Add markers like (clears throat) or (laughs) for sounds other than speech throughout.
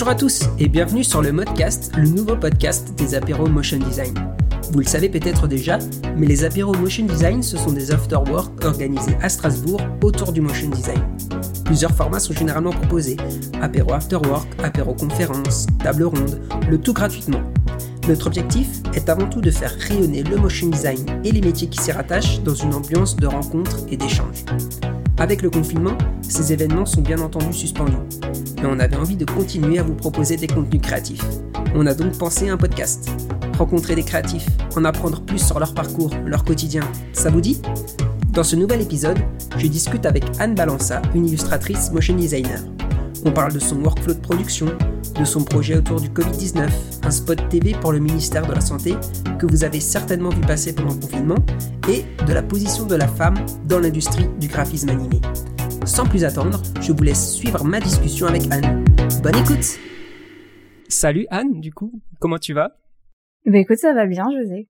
Bonjour à tous et bienvenue sur le Modcast, le nouveau podcast des apéros Motion Design. Vous le savez peut-être déjà, mais les apéros Motion Design, ce sont des after-work organisés à Strasbourg autour du motion design. Plusieurs formats sont généralement proposés apéro after-work, apéro conférence, table ronde, le tout gratuitement. Notre objectif est avant tout de faire rayonner le motion design et les métiers qui s'y rattachent dans une ambiance de rencontre et d'échange. Avec le confinement, ces événements sont bien entendu suspendus, mais on avait envie de continuer à vous proposer des contenus créatifs. On a donc pensé à un podcast. Rencontrer des créatifs, en apprendre plus sur leur parcours, leur quotidien, ça vous dit? Dans ce nouvel épisode, je discute avec Anne Balança, une illustratrice motion designer. On parle de son workflow de production, de son projet autour du Covid-19, un spot TV pour le ministère de la Santé que vous avez certainement vu passer pendant le confinement, et de la position de la femme dans l'industrie du graphisme animé. Sans plus attendre, je vous laisse suivre ma discussion avec Anne. Bonne écoute Salut Anne, du coup, comment tu vas? Bah écoute, ça va bien José.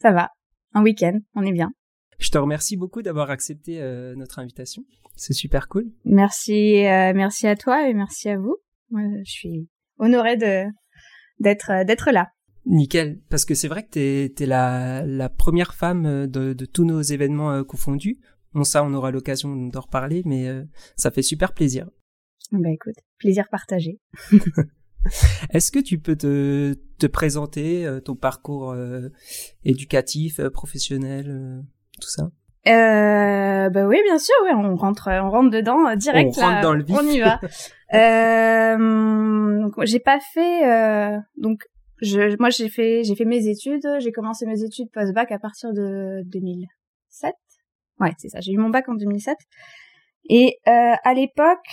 Ça va. Un week-end, on est bien. Je te remercie beaucoup d'avoir accepté euh, notre invitation. C'est super cool. Merci, euh, merci à toi et merci à vous. Moi, je suis honorée de d'être euh, d'être là. Nickel, parce que c'est vrai que t'es es la, la première femme de, de tous nos événements confondus. Bon ça, on aura l'occasion d'en reparler, mais ça fait super plaisir. Bah écoute, plaisir partagé. (laughs) Est-ce que tu peux te, te présenter ton parcours éducatif, professionnel tout ça? Euh, bah oui, bien sûr, oui, on rentre, on rentre dedans euh, direct. On rentre dans le vif. On y va. (laughs) euh, j'ai pas fait, euh, donc je, moi j'ai fait, j'ai fait mes études. J'ai commencé mes études post-bac à partir de 2007. Ouais, c'est ça. J'ai eu mon bac en 2007. Et euh, à l'époque,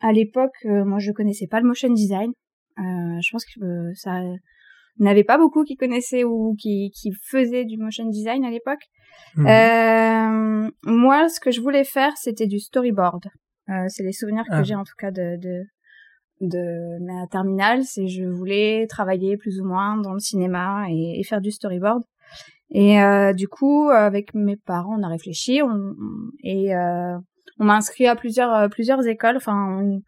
à l'époque, euh, moi je connaissais pas le motion design. je pense que ça n'avait pas beaucoup qui connaissaient ou qui, qui faisaient du motion design à l'époque. Mhm. Euh, moi, ce que je voulais faire, c'était du storyboard. Euh, c'est les souvenirs que ah. j'ai en tout cas de, de, de ma terminale. C'est je voulais travailler plus ou moins dans le cinéma et, faire du storyboard. Et euh, du coup, avec mes parents, on a réfléchi on, et on m'a inscrit à plusieurs plusieurs écoles. Enfin,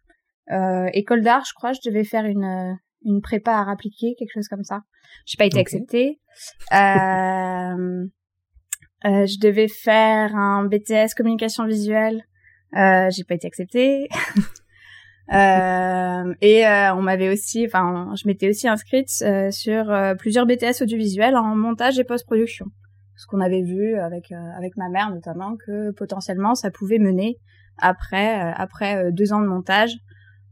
école d'art, je crois. Je devais faire une une prépa à appliquer, quelque chose comme ça. J'ai pas été acceptée. Euh, euh, je devais faire un BTS communication visuelle. Euh, j'ai pas été acceptée. (laughs) euh, et euh, on m'avait aussi, enfin, je m'étais aussi inscrite euh, sur euh, plusieurs BTS audiovisuels en montage et post-production. Ce qu'on avait vu avec avec ma mère notamment que potentiellement ça pouvait mener après après deux ans de montage,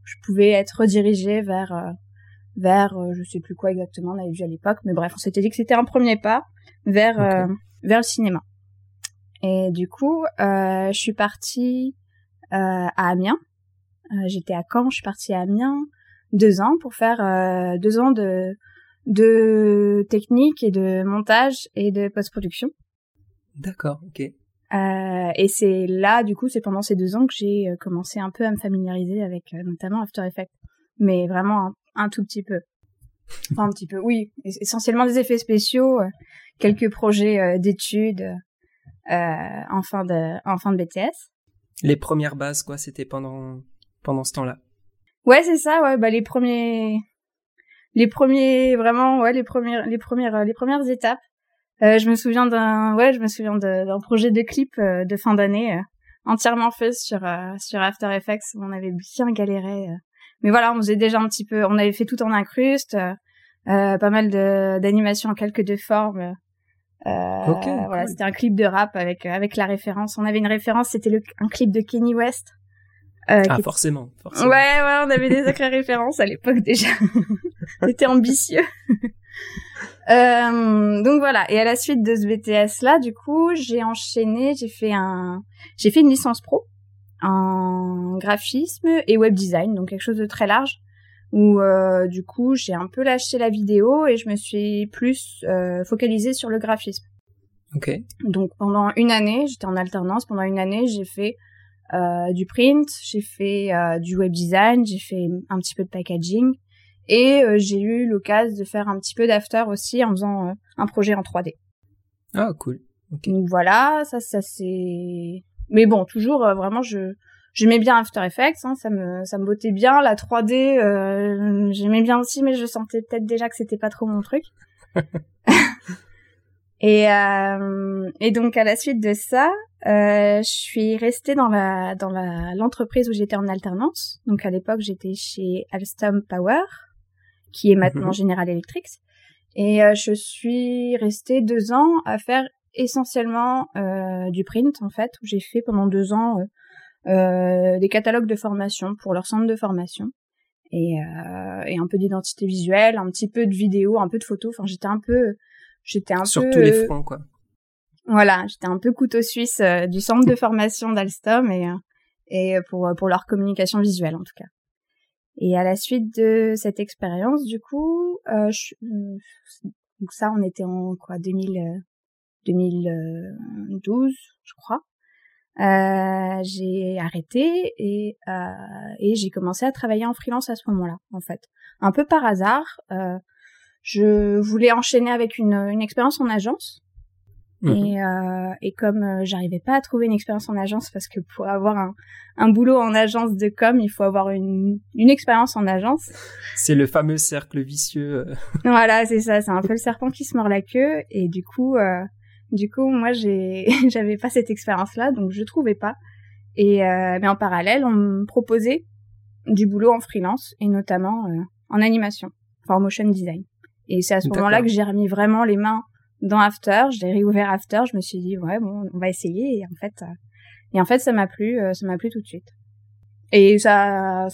je pouvais être redirigée vers vers je sais plus quoi exactement on avait vu à l'époque, mais bref on s'était dit que c'était un premier pas vers vers le cinéma. Et du coup, euh, je suis partie euh, à Amiens. Euh, j'étais à Caen, je suis partie à Amiens deux ans pour faire deux ans de de technique et de montage et de post-production. D'accord, ok. Euh, et c'est là, du coup, c'est pendant ces deux ans que j'ai commencé un peu à me familiariser avec notamment After Effects, mais vraiment un, un tout petit peu. Enfin, un petit peu, oui. Essentiellement des effets spéciaux, quelques projets euh, d'études euh, en fin de en fin de BTS. Les premières bases, quoi, c'était pendant pendant ce temps-là. Ouais, c'est ça. Ouais, bah les premiers les premiers vraiment ouais les premières les premières les premières étapes. Euh, je me souviens d'un ouais je me souviens d'un projet de clip euh, de fin d'année euh, entièrement fait sur sur After Effects où on avait bien galéré. Mais voilà, on faisait déjà un petit peu, on avait fait tout en incruste, pas mal d'animations en quelques deux formes. Euh, voilà, c'était un clip de rap avec avec la référence. On avait une référence, c'était un clip de Kenny West. Euh, ah, forcément, forcément. Ouais, ouais, on avait des sacrées (laughs) références à l'époque déjà. (laughs) C'était ambitieux. (laughs) euh, donc voilà. Et à la suite de ce BTS là, du coup, j'ai enchaîné, j'ai fait un, j'ai fait une licence pro en graphisme et web design, donc quelque chose de très large où euh, du coup j'ai un peu lâché la vidéo et je me suis plus euh, focalisée sur le graphisme. Ok. Donc pendant une année, j'étais en alternance. Pendant une année, j'ai fait euh, du print, j'ai fait du web design, j'ai fait un petit peu de packaging et j'ai eu l'occasion de faire un petit peu d'after aussi en faisant un projet en 3D. Ah cool. Donc voilà, ça ça c'est. Mais bon, toujours vraiment je j'aimais bien After Effects, hein, ça me ça me bottait bien. La 3D, euh, j'aimais bien aussi, mais je sentais peut-être déjà que c'était pas trop mon truc. (laughs) et euh, et donc à la suite de ça, euh, je suis restée dans la dans la l'entreprise où j'étais en alternance. Donc à l'époque, j'étais chez Alstom Power, qui est maintenant mhm. General Electric. Et euh, je suis restée deux ans à faire essentiellement euh, du print en fait, où j'ai fait pendant deux ans euh, des catalogues de formation pour leur centre de formation et, euh, et un peu d'identité visuelle, un petit peu de vidéo, un peu de photos. Enfin, j'étais un peu, j'étais un sur peu tous les fronts quoi. Voilà, j'étais un peu couteau suisse du centre de formation d'Alstom et et pour pour leur communication visuelle en tout cas. Et à la suite de cette expérience, du coup, euh, je, donc ça, on était en quoi 2000, 2012, je crois. Euh, j'ai arrêté et, euh, et j'ai commencé à travailler en freelance à ce moment-là, en fait. Un peu par hasard, euh, je voulais enchaîner avec une, une expérience en agence. Mhm. Et, et comme j'arrivais pas à trouver une expérience en agence, parce que pour avoir un, un boulot en agence de com, il faut avoir une, une expérience en agence. C'est le fameux cercle vicieux. voilà, c'est ça, c'est un peu le serpent qui se mord la queue. Et du coup, du coup, moi, (laughs) j'avais pas cette expérience-là, donc je trouvais pas. Et euh, mais en parallèle, on me proposait du boulot en freelance et notamment euh, en animation, enfin en motion design. Et c'est à ce moment-là que j'ai remis vraiment les mains dans After. J'ai réouvert After. Je me suis dit ouais bon, on va essayer. Et en fait, euh, et en fait, ça m'a plu, ça m'a plu tout de suite. Et ça,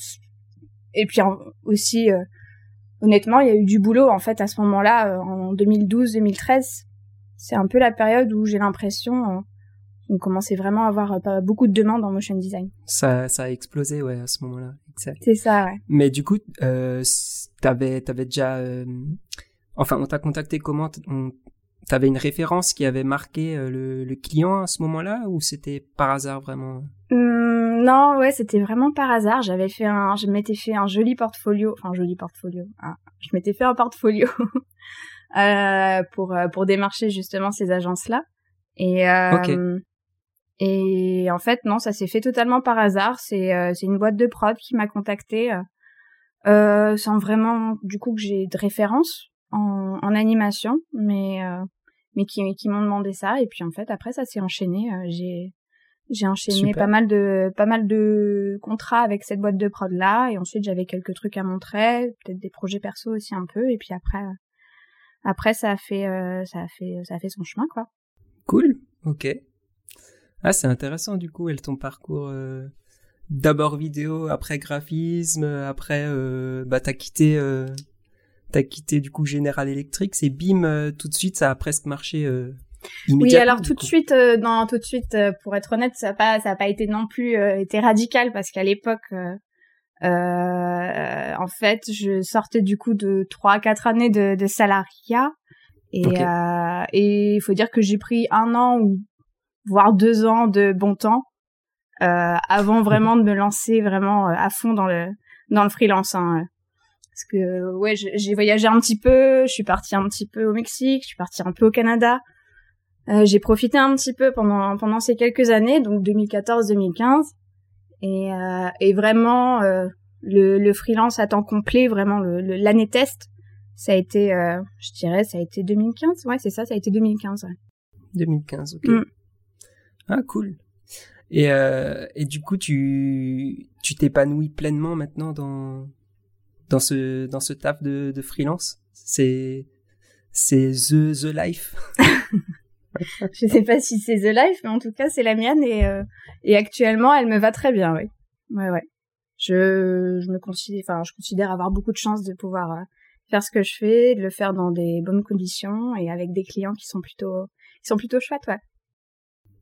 et puis aussi, honnêtement, il y a eu du boulot en fait à ce moment-là en 2012-2013 c'est un peu la période où j'ai l'impression euh, on commençait vraiment à avoir euh, beaucoup de demandes en motion design. Ça, ça a explosé, ouais, à ce moment-là. C'est ça, ouais. Mais du coup, euh, t'avais, t'avais déjà, euh, enfin, on t'a contacté comment T'avais une référence qui avait marqué le, le client à ce moment-là, ou c'était par hasard vraiment? Hum, Non, ouais, c'était vraiment par hasard. J'avais fait un, je m'étais fait un joli portfolio, enfin joli portfolio. Ah, je m'étais fait un portfolio (laughs) pour euh, pour démarcher justement ces agences là et euh, et en fait non ça s'est fait totalement par hasard. C'est euh, c'est une boîte de prod qui m'a contacté euh, sans vraiment du coup que j'ai de référence en, en animation mais mais qui qui m'ont demandé ça. Et puis en fait après ça s'est enchaîné j'ai j'ai enchaîné pas mal de pas mal de contrats avec cette boîte de prod là et ensuite j'avais quelques trucs à montrer peut-être des projets perso aussi un peu. Et puis après après ça a fait euh, ça a fait ça a fait son chemin quoi. Cool, ok. Ah c'est intéressant du coup, elle ton parcours euh, d'abord vidéo, après graphisme, après euh, bah t'as quitté t'as quitté du coup General Electric, c'est bim tout de suite ça a presque marché. Oui, alors tout de suite, non, tout de suite, pour être honnête, ça a pas, ça a pas été non plus été radical parce qu'à l'époque, en fait, je sortais du coup de trois quatre années de, de salariat et euh, et il faut dire que j'ai pris un an ou voire deux ans de bon temps euh, avant (laughs) vraiment de me lancer vraiment euh, à fond dans le dans le freelance. Hein. Parce que ouais, j'ai voyagé un petit peu, je suis partie un petit peu au Mexique, je suis partie un peu au Canada. Euh, j'ai profité un petit peu pendant pendant ces quelques années, donc 2014-2015. Et, euh, et vraiment, euh, le, le, freelance à temps complet, vraiment l'année test, ça a été, euh, je dirais, ça a été 2015. Ouais, c'est ça, ça a été 2015. Ouais. 2015, ok. Mm. Ah, cool. Et, euh, et du coup, tu tu t'épanouis pleinement maintenant dans dans ce dans ce taf de, de freelance? C'est c'est the the life? (laughs) (laughs) je sais pas si c'est The Life, mais en tout cas, c'est la mienne et, euh, et actuellement, elle me va très bien, oui. Ouais, ouais. Je, je me considère, enfin, je considère avoir beaucoup de chance de pouvoir euh, faire ce que je fais, de le faire dans des bonnes conditions et avec des clients qui sont plutôt, qui sont plutôt chouettes, ouais.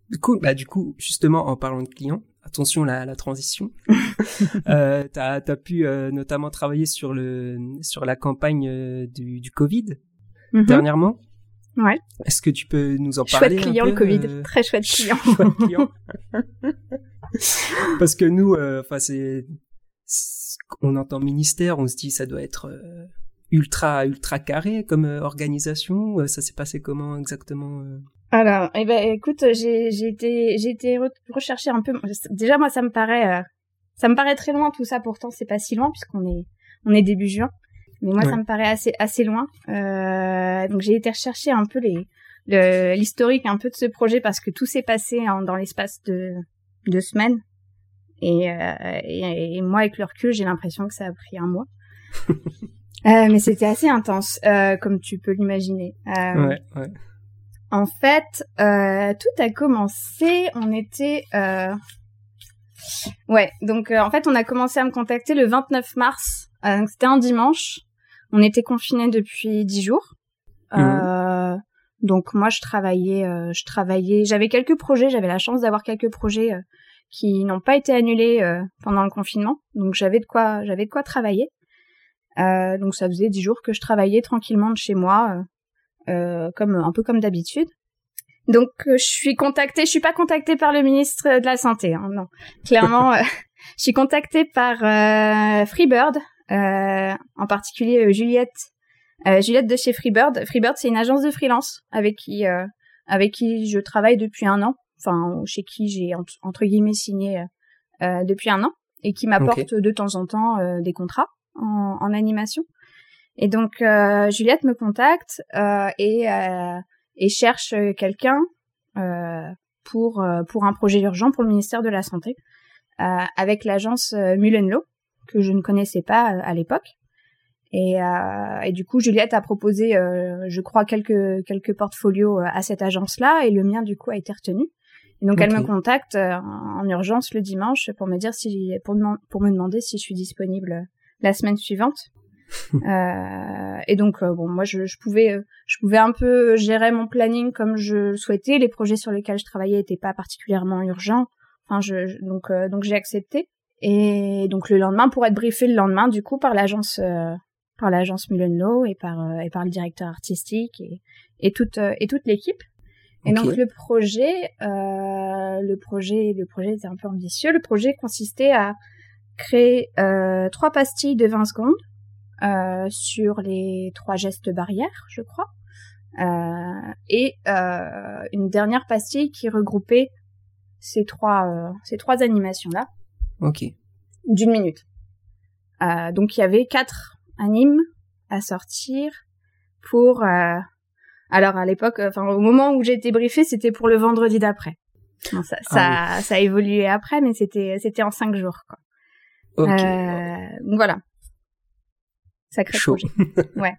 Du coup, bah, du coup, justement, en parlant de clients, attention la, la transition. (laughs) euh, t'as, t'as pu euh, notamment travailler sur le, sur la campagne du, du Covid mm-hmm. dernièrement. Ouais. Est-ce que tu peux nous en parler Chouette client un peu, le Covid, euh... très chouette (laughs) client. chouette client. (laughs) Parce que nous, euh, enfin c'est, on entend ministère, on se dit ça doit être euh, ultra ultra carré comme organisation. ça s'est passé comment exactement Alors, eh ben, écoute, j'ai, j'ai été, j'ai été rechercher un peu. Déjà, moi, ça me paraît, ça me paraît très loin tout ça. Pourtant, c'est pas si loin puisqu'on est, on est début juin. Mais moi, ça me paraît assez, assez loin. Euh, donc, j'ai été rechercher un peu les, l'historique un peu de ce projet parce que tout s'est passé dans l'espace de deux semaines. Et, euh, et, et, moi, avec le recul, j'ai l'impression que ça a pris un mois. (laughs) euh, mais c'était assez intense, comme tu peux l'imaginer. Ouais, ouais. En fait, tout a commencé, on était... Ouais, donc en fait, on a commencé à me contacter le 29 mars. C'était un dimanche. On était confinés depuis dix jours. Mmh. donc moi, je travaillais, je travaillais. J'avais quelques projets. J'avais la chance d'avoir quelques projets qui n'ont pas été annulés pendant le confinement. Donc j'avais de quoi, j'avais de quoi travailler. Euh, donc ça faisait dix jours que je travaillais tranquillement de chez moi, euh, comme un peu comme d'habitude. Donc euh, je suis contactée, je suis pas contactée par le ministre de la santé, hein, non. Clairement, (laughs) euh, je suis contactée par Freebird, en particulier Juliette, Juliette de chez Freebird. Freebird c'est une agence de freelance avec qui avec qui je travaille depuis un an, enfin chez qui j'ai entre guillemets signé depuis un an et qui m'apporte de temps en temps des contrats en, en animation. Et donc euh, Juliette me contacte euh, et, euh, et cherche quelqu'un euh, pour euh, pour un projet urgent pour le ministère de la santé avec l'agence Mullenlow que je ne connaissais pas à l'époque. Et, et, du coup, Juliette a proposé, je crois, quelques quelques portfolios à cette agence-là, et le mien du coup a été retenu. Et donc elle me contacte en urgence le dimanche pour me dire si pour, pour me demander si je suis disponible la semaine suivante. (laughs) euh, et donc euh, bon, moi je, je pouvais euh, je pouvais un peu gérer mon planning comme je le souhaitais. Les projets sur lesquels je travaillais n'étaient pas particulièrement urgents. Enfin, je, donc euh, donc j'ai accepté. Et donc le lendemain, pour être briefé le lendemain, du coup par l'agence par l'agence Mullenlow et par et par le directeur artistique et et toute et toute l'équipe. Et donc le projet, le projet, le projet était un peu ambitieux. Le projet consistait à créer euh, trois pastilles de 20 secondes euh, sur les trois gestes barrières, je crois, euh, et euh, une dernière pastille qui regroupait ces trois euh, ces trois animations là. Ok. D'une minute. Euh, donc il y avait quatre animes à sortir pour. alors à l'époque, enfin au moment où j'ai été briefée, c'était pour le vendredi d'après. ça, ça, ah ça a évolué après, mais c'était c'était en cinq jours quoi. Okay. Euh, voilà. Sacré Chaud. projet. (laughs) ouais.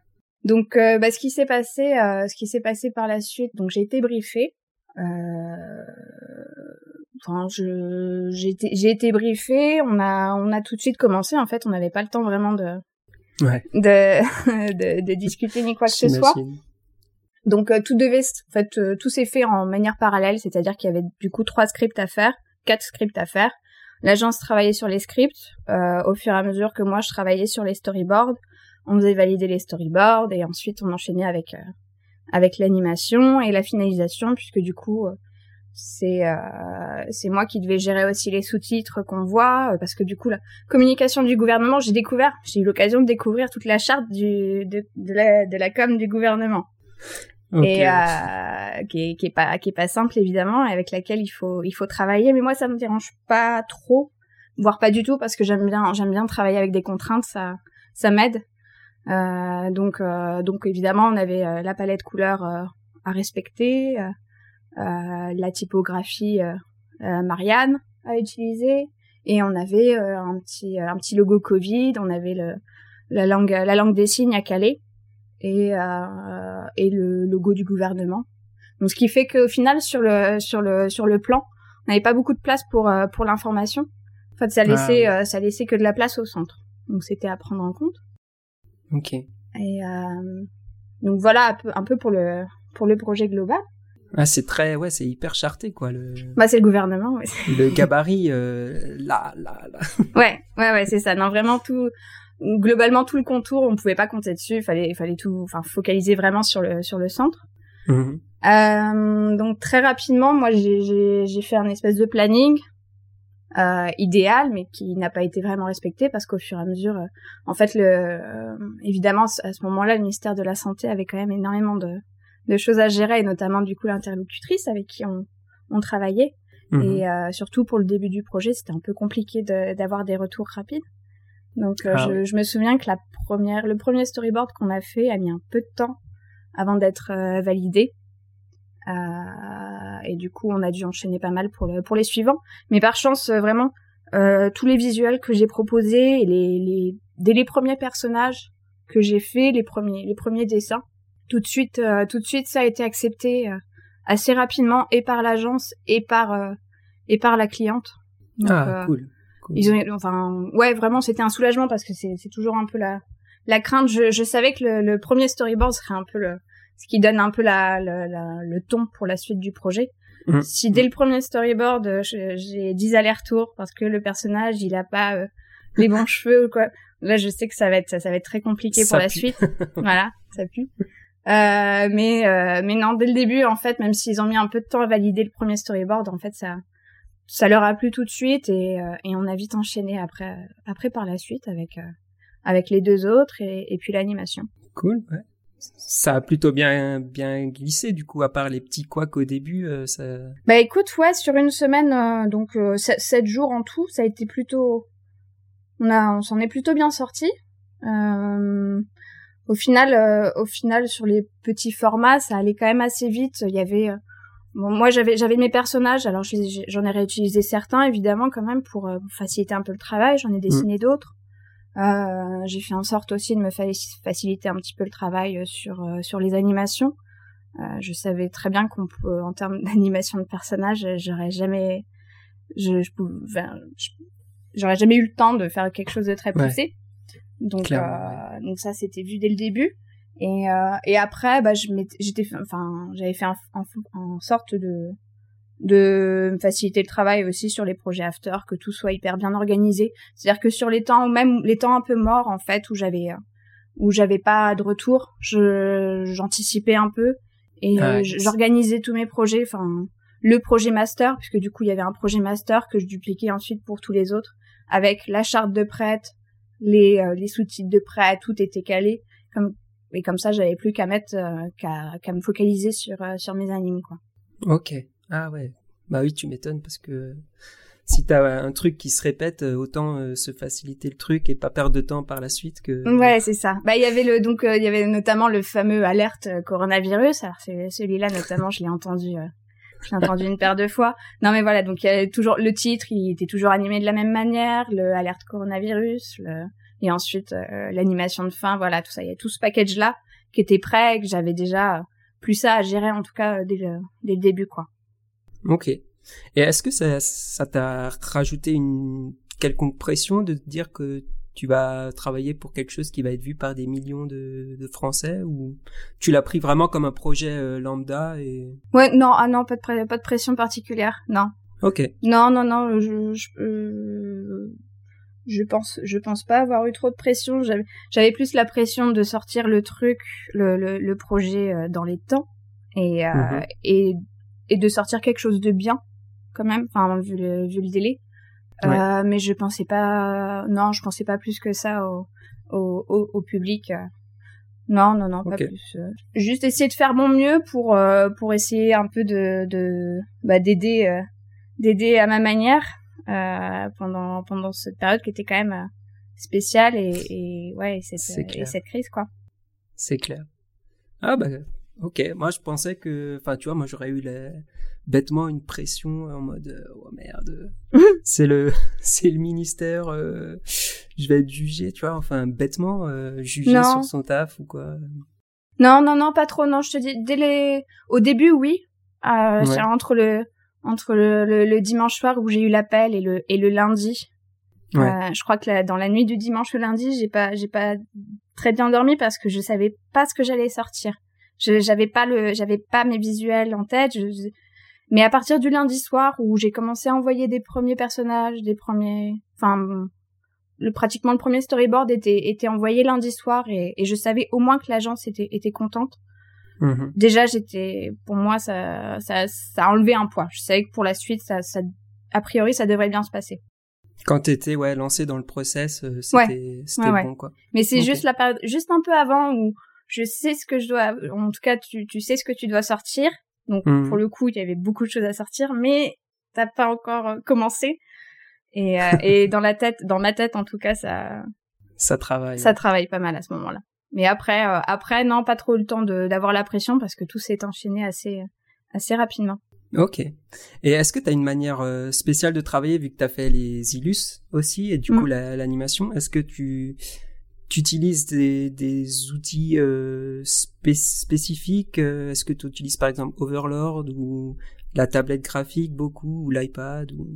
Donc, euh, bah, ce qui s'est passé, euh, ce qui s'est passé par la suite, donc j'ai été briefée. Euh, enfin, je, j'ai été, j'ai été briefée. On a, on a tout de suite commencé. En fait, on n'avait pas le temps vraiment de, ouais. de, (laughs) de, de, discuter ni quoi que ce soit. Donc, euh, tout devait, en fait, euh, tout s'est fait en manière parallèle, c'est-à-dire qu'il y avait du coup trois scripts à faire, quatre scripts à faire. L'agence travaillait sur les scripts euh, au fur et à mesure que moi je travaillais sur les storyboards. On faisait valider les storyboards et ensuite on enchaînait avec avec l'animation et la finalisation puisque du coup c'est euh, c'est moi qui devais gérer aussi les sous-titres qu'on voit parce que du coup la communication du gouvernement j'ai découvert j'ai eu l'occasion de découvrir toute la charte du de, de la de la com du gouvernement. Okay. et euh, qui, est, qui est pas qui est pas simple évidemment et avec laquelle il faut il faut travailler. Mais moi ça me dérange pas trop voire pas du tout parce que j'aime bien j'aime bien travailler avec des contraintes ça ça m'aide. Euh, donc euh, donc évidemment on avait euh, la palette couleur euh, à respecter euh, la typographie Marianne à utiliser et on avait un petit un petit logo Covid on avait le la langue la langue des signes à caler et, euh, et le logo du gouvernement. Donc ce qui fait qu'au final sur le sur le sur le plan, on n'avait pas beaucoup de place pour euh, pour l'information. En fait, ça laissait ah, euh, ça laissait que de la place au centre. Donc c'était à prendre en compte. Ok. Et euh, donc voilà un peu un peu pour le pour le projet global. Ah, c'est très, ouais, c'est hyper charté, quoi. Le... Bah, c'est le gouvernement, ouais. (laughs) Le gabarit, euh, là, là, là. (laughs) ouais, ouais, ouais, c'est ça. Non, vraiment tout, globalement tout le contour, on pouvait pas compter dessus. Il fallait, il fallait tout, enfin, focaliser vraiment sur le sur le centre. Mmh. Euh, donc très rapidement, moi j'ai j'ai fait un espèce de planning euh, idéal, mais qui n'a pas été vraiment respecté parce qu'au fur et à mesure, euh, en fait, le euh, évidemment à ce moment-là, le ministère de la santé avait quand même énormément de de choses à gérer, et notamment du coup l'interlocutrice avec qui on, on travaillait. Mhm. Et euh, surtout pour le début du projet, c'était un peu compliqué de- d'avoir des retours rapides. Donc euh, Ah je, je me souviens que la première, le premier storyboard qu'on a fait a mis un peu de temps avant d'être euh, validé. Euh, et du coup, on a dû enchaîner pas mal pour, le, pour les suivants. Mais par chance, euh, vraiment, euh, tous les visuels que j'ai proposés, les, les, dès les premiers personnages que j'ai fait, les premiers, les premiers dessins, tout de suite, euh, tout de suite, ça a été accepté euh, assez rapidement et par l'agence et par euh, et par la cliente. Donc, ah, cool. cool. ils ont, enfin, ouais, vraiment, c'était un soulagement parce que c'est c'est toujours un peu la la crainte. Je, je savais que le, le premier storyboard serait un peu le ce qui donne un peu la, la- la- le ton pour la suite du projet. Mhm. Si dès le premier storyboard, j'ai 10 allers-retours parce que le personnage, il a pas les bons (laughs) cheveux ou quoi, là, je sais que ça va être ça, ça va être très compliqué Ça pour la suite. (laughs) voilà, ça pue. Euh, mais euh, mais non, dès le début, en fait, même s'ils ont mis un peu de temps à valider le premier storyboard, en fait, ça ça leur a plu tout de suite et, euh, et on a vite enchaîné après après par la suite avec euh, avec les deux autres et, et puis l'animation. Cool, ouais. Ça a plutôt bien bien glissé du coup, à part les petits couacs au début, euh, ça. Bah écoute, ouais, sur une semaine, euh, donc euh, sept sept jours en tout, ça a été plutôt, on a, on s'en est plutôt bien sorti. Euh, au final, euh, au final, sur les petits formats, ça allait quand même assez vite. Il y avait, euh, bon, moi j'avais, j'avais mes personnages, alors j'en ai réutilisé certains évidemment quand même pour euh, faciliter un peu le travail. J'en ai dessiné d'autres. Euh, j'ai fait en sorte aussi de me fa- faciliter un petit peu le travail sur sur les animations. Je savais très bien qu'on peut, en termes (laughs) d'animation de personnages, j'aurais jamais, je, je pouvais, enfin, je- j'aurais jamais eu le temps de faire quelque chose de très Ouais. Donc, euh, donc ça, c'était vu dès le début. Et, euh, et après, bah, j'étais, enfin, j'avais fait en, sorte de, de faciliter le travail aussi sur les projets after, que tout soit hyper bien organisé. C'est-à-dire que sur les temps, ou même les temps un peu morts, en fait, où j'avais, euh, où j'avais pas de retour, je, j'anticipais un peu et Ah, j'organisais tous mes projets, enfin, le projet master, puisque du coup, il y avait un projet master que je dupliquais ensuite pour tous les autres, avec la charte de prête, les, euh, les sous-titres de prêt, tout était calé. Comme, et comme ça, j'avais plus qu'à mettre, euh, qu'à, me focaliser sur, euh, sur mes animes, quoi. Ok. Ah ouais. Bah oui, tu m'étonnes parce que si t'as un truc qui se répète, euh, autant se faciliter le truc et pas perdre de temps par la suite que. Ouais, c'est ça. Bah, il y avait le, donc, il y avait notamment le fameux alerte coronavirus. Alors, c'est, celui-là, notamment, je l'ai entendu, l'ai entendu une paire de fois. Non, mais voilà. Donc, il y avait toujours, le titre, il était toujours animé de la même manière, le alerte coronavirus, le, et ensuite, euh, l'animation de fin, voilà, tout ça. Il y a tout ce package-là qui était prêt, que j'avais déjà plus ça à gérer, en tout cas, euh, dès le, dès le début, quoi. Ok. Et est-ce que ça ça t'a rajouté une quelconque pression de dire que tu vas travailler pour quelque chose qui va être vu par des millions de, de Français ou tu l'as pris vraiment comme un projet euh, lambda et Ouais, non, ah non, pas de, pas de pression particulière, non. ok Non, non, non, je, je, euh, je pense, je pense pas avoir eu trop de pression. J'avais, plus la pression de sortir le truc, le, le, le projet euh, dans les temps et, Mhm. et, et de sortir quelque chose de bien, quand même, enfin, vu le, vu le délai. Ouais. Euh, mais je pensais pas, non, je pensais pas plus que ça au, au, au, au public. Non, non, non, pas plus. euh. Juste essayer de faire mon mieux pour, euh, pour essayer un peu de, de, bah, d'aider, d'aider à ma manière pendant pendant cette période qui était quand même spéciale et, et ouais et cette et cette crise quoi. c'est clair ah bah ok moi je pensais que enfin tu vois moi j'aurais eu la- bêtement une pression en mode euh, oh merde (laughs) c'est le (laughs) c'est le ministère euh, je vais être jugé tu vois enfin bêtement euh, jugé Non. sur son taf ou quoi Non non non pas trop non je te dis dès les au début oui euh, Ouais. entre le entre le, le, le dimanche soir où j'ai eu l'appel et le et le lundi. Ouais. Euh, je crois que la- dans la nuit du dimanche au lundi j'ai pas j'ai pas très bien dormi parce que je savais pas ce que j'allais sortir. J'avais pas le j'avais pas mes visuels en tête. Je, je- Mais à partir du lundi soir où j'ai commencé à envoyer des premiers personnages, des premiers, enfin, le pratiquement le premier storyboard était était envoyé lundi soir et, et je savais au moins que l'agence était était contente. Mhm. Déjà j'étais, pour moi ça ça ça a enlevé un poids. Je savais que pour la suite ça ça a priori ça devrait bien se passer. quand t'étais ouais lancé dans le process euh, c'était c'était Ouais, ouais. bon quoi Mais c'est juste la période, juste un peu avant où je sais ce que je dois, en tout cas, tu, tu sais ce que tu dois sortir. Donc, Mhm. pour le coup, il y avait beaucoup de choses à sortir, mais t'as pas encore euh, commencé. Et, euh, et dans la tête, dans ma tête, en tout cas, ça, Ça travaille. ça travaille pas mal à ce moment-là. Mais après, euh, après, non, pas trop le temps de- d'avoir la pression parce que tout s'est enchaîné assez, assez rapidement. Ok. Et est-ce que tu as une manière euh, spéciale de travailler vu que tu as fait les illus aussi et du Mm. coup la- l'animation? Est-ce que tu, tu utilises des, des outils euh, spé- spécifiques euh, Est-ce que tu utilises par exemple Overlord ou la tablette graphique beaucoup ou l'iPad ou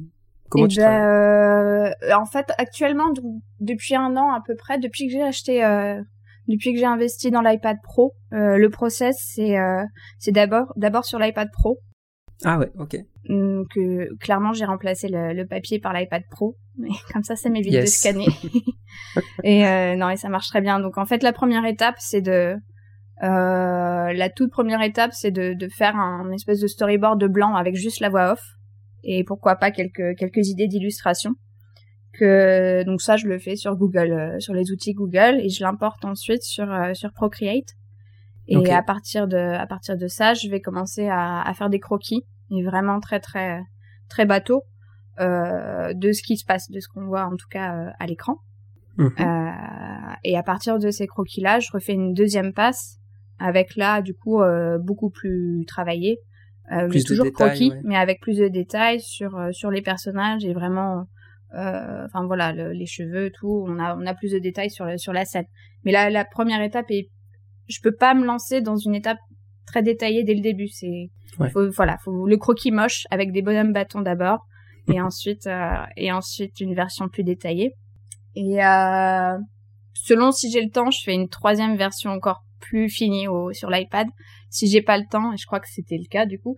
comment Eh tu travailles? euh, en fait, actuellement, depuis un an à peu près, depuis que j'ai acheté, euh, depuis que j'ai investi dans l'iPad Pro, le process c'est c'est d'abord d'abord sur l'iPad Pro. Ah ouais, ok. Donc euh, clairement, j'ai remplacé le, le papier par l'iPad Pro, mais (laughs) comme ça, ça m'évite de scanner. (laughs) et euh, non, et ça marche très bien. Donc en fait, la première étape, c'est de euh, la toute première étape, c'est de, de faire un espèce de storyboard de blanc avec juste la voix off et pourquoi pas quelques quelques idées d'illustration. Que donc ça, je le fais sur Google, sur les outils Google et je l'importe ensuite sur sur Procreate. Et à partir de à partir de ça, je vais commencer à, à faire des croquis et vraiment très très très bateau euh, de ce qui se passe, de ce qu'on voit en tout cas euh, à l'écran. Mhm. Euh, et à partir de ces croquis-là, je refais une deuxième passe avec là, du coup, euh, beaucoup plus travaillé. Euh, Plus toujours détails, croquis, ouais. mais avec plus de détails sur euh, sur les personnages et vraiment, euh, enfin voilà, le- les cheveux, tout. On a on a plus de détails sur le- sur la scène. Mais là, la première étape est, je peux pas me lancer dans une étape très détaillée dès le début. C'est Ouais. faut, voilà, faut le croquis moche avec des bonhommes bâtons d'abord (laughs) et ensuite euh, et ensuite une version plus détaillée. Et euh, selon si j'ai le temps, je fais une troisième version encore plus finie au, sur l'iPad. Si j'ai pas le temps, et je crois que c'était le cas du coup,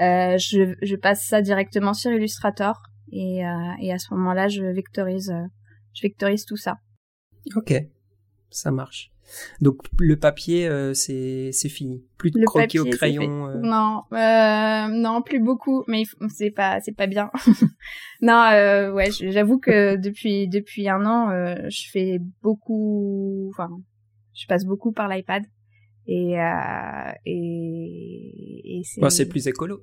euh, je, je passe ça directement sur Illustrator et, euh, et à ce moment-là, je vectorise, euh, je vectorise tout ça. Ok, ça marche. Donc le papier, euh, c'est c'est fini. Plus de Le croquis au papier, c'est crayon. euh, Non, euh, non, plus beaucoup, mais c'est pas, c'est pas bien. (laughs) non, euh, ouais, j'avoue que depuis depuis un an, euh, je fais beaucoup, enfin, je passe beaucoup par l'iPad et euh, et, et c'est. bon, c'est plus écolo.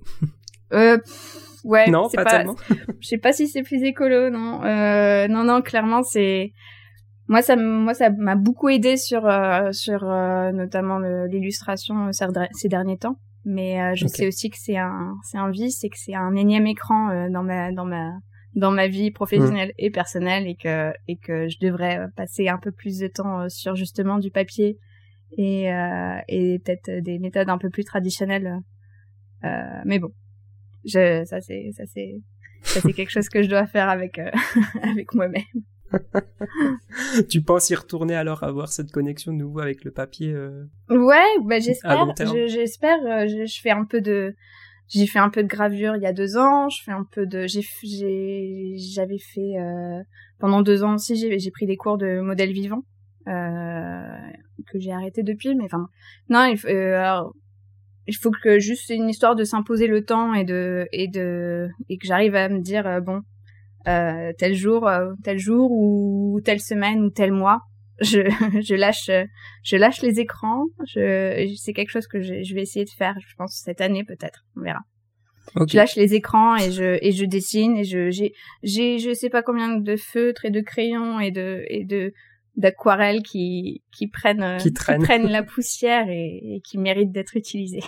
Pff, ouais, non, c'est pas, tellement. je sais pas si c'est plus écolo, non. Non, non, clairement, c'est moi ça, moi ça m'a beaucoup aidé sur euh, sur euh, notamment l'illustration euh, ces derniers temps. Mais euh, je sais aussi que c'est un c'est un vice et que c'est un énième écran euh, dans ma dans ma dans ma vie professionnelle et personnelle et que et que je devrais euh, passer un peu plus de temps sur justement du papier et euh, et peut-être des méthodes un peu plus traditionnelles. Euh, mais bon, je ça c'est ça c'est ça c'est (laughs) quelque chose que je dois faire avec euh, (laughs) avec moi-même. (laughs) tu penses y retourner alors avoir cette connexion de nouveau avec le papier euh, Ouais, bah j'espère. J'espère. euh, je, je fais un peu de. J'ai fait un peu de gravure il y a deux ans. Je fais un peu de. J'ai j'avais fait euh, pendant deux ans aussi. J'ai pris des cours de modèle vivant euh, que j'ai arrêté depuis. Mais enfin non, il faut, euh, alors, il faut que juste c'est une histoire de s'imposer le temps et de et de et que j'arrive à me dire bon euh, tel jour euh, tel jour ou telle semaine ou tel mois je (laughs) je lâche je lâche les écrans. Je, c'est quelque chose que je, je vais essayer de faire, je pense cette année peut-être. On verra. Je lâche les écrans et je et je dessine et je j'ai j'ai je sais pas combien de feutres et de crayons et de et de d'aquarelles qui qui prennent euh, Qui prennent la poussière et, et qui méritent d'être utilisées.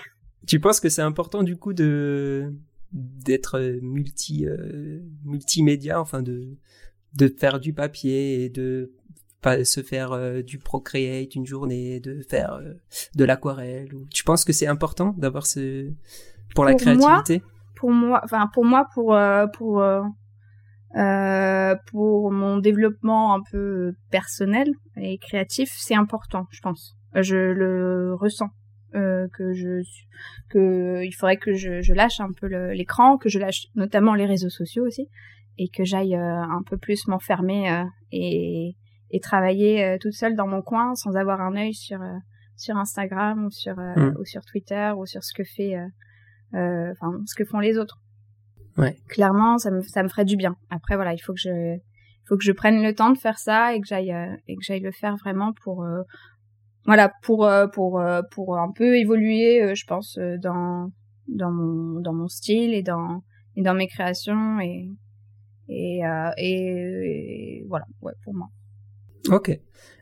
Tu penses que c'est important du coup de d'être euh, multi euh, multimédia, enfin de de faire du papier et de pas se faire euh, du Procreate une journée, de faire euh, de l'aquarelle. ou- Tu penses que c'est important d'avoir ce pour la moi, créativité? Pour moi, enfin pour moi pour euh, pour pour mon développement un peu personnel et créatif, c'est important, je pense. Je le ressens euh, que je que il faudrait que je, je lâche un peu l'écran, que je lâche notamment les réseaux sociaux aussi, et que j'aille euh, un peu plus m'enfermer euh, et et travailler euh, toute seule dans mon coin sans avoir un œil sur sur Instagram ou sur Mm. ou sur Twitter ou sur ce que fait enfin ce que font les autres. Ouais. Clairement, ça me ça me ferait du bien. Après voilà, il faut que je faut que je prenne le temps de faire ça et que j'aille et que j'aille le faire vraiment pour voilà pour pour pour un peu évoluer, je pense dans dans mon dans mon style et dans et dans mes créations et et, et, voilà ouais pour moi. Ok.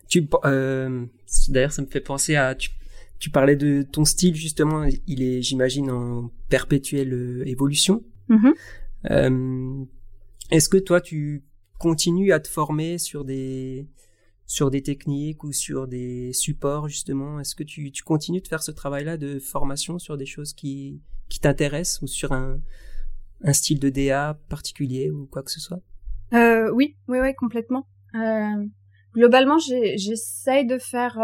Tu d'ailleurs ça me fait penser à tu tu parlais de ton style justement, il est, j'imagine, en perpétuelle euh, évolution. Mm-hmm. Euh, est-ce que toi, tu continues à te former sur des sur des techniques ou sur des supports justement Est-ce que tu, continues de faire ce travail-là de formation sur des choses qui qui t'intéressent ou sur un un style de DA particulier ou quoi que ce soit? Euh, Oui, oui, oui, complètement. Euh, globalement, j'essaye de faire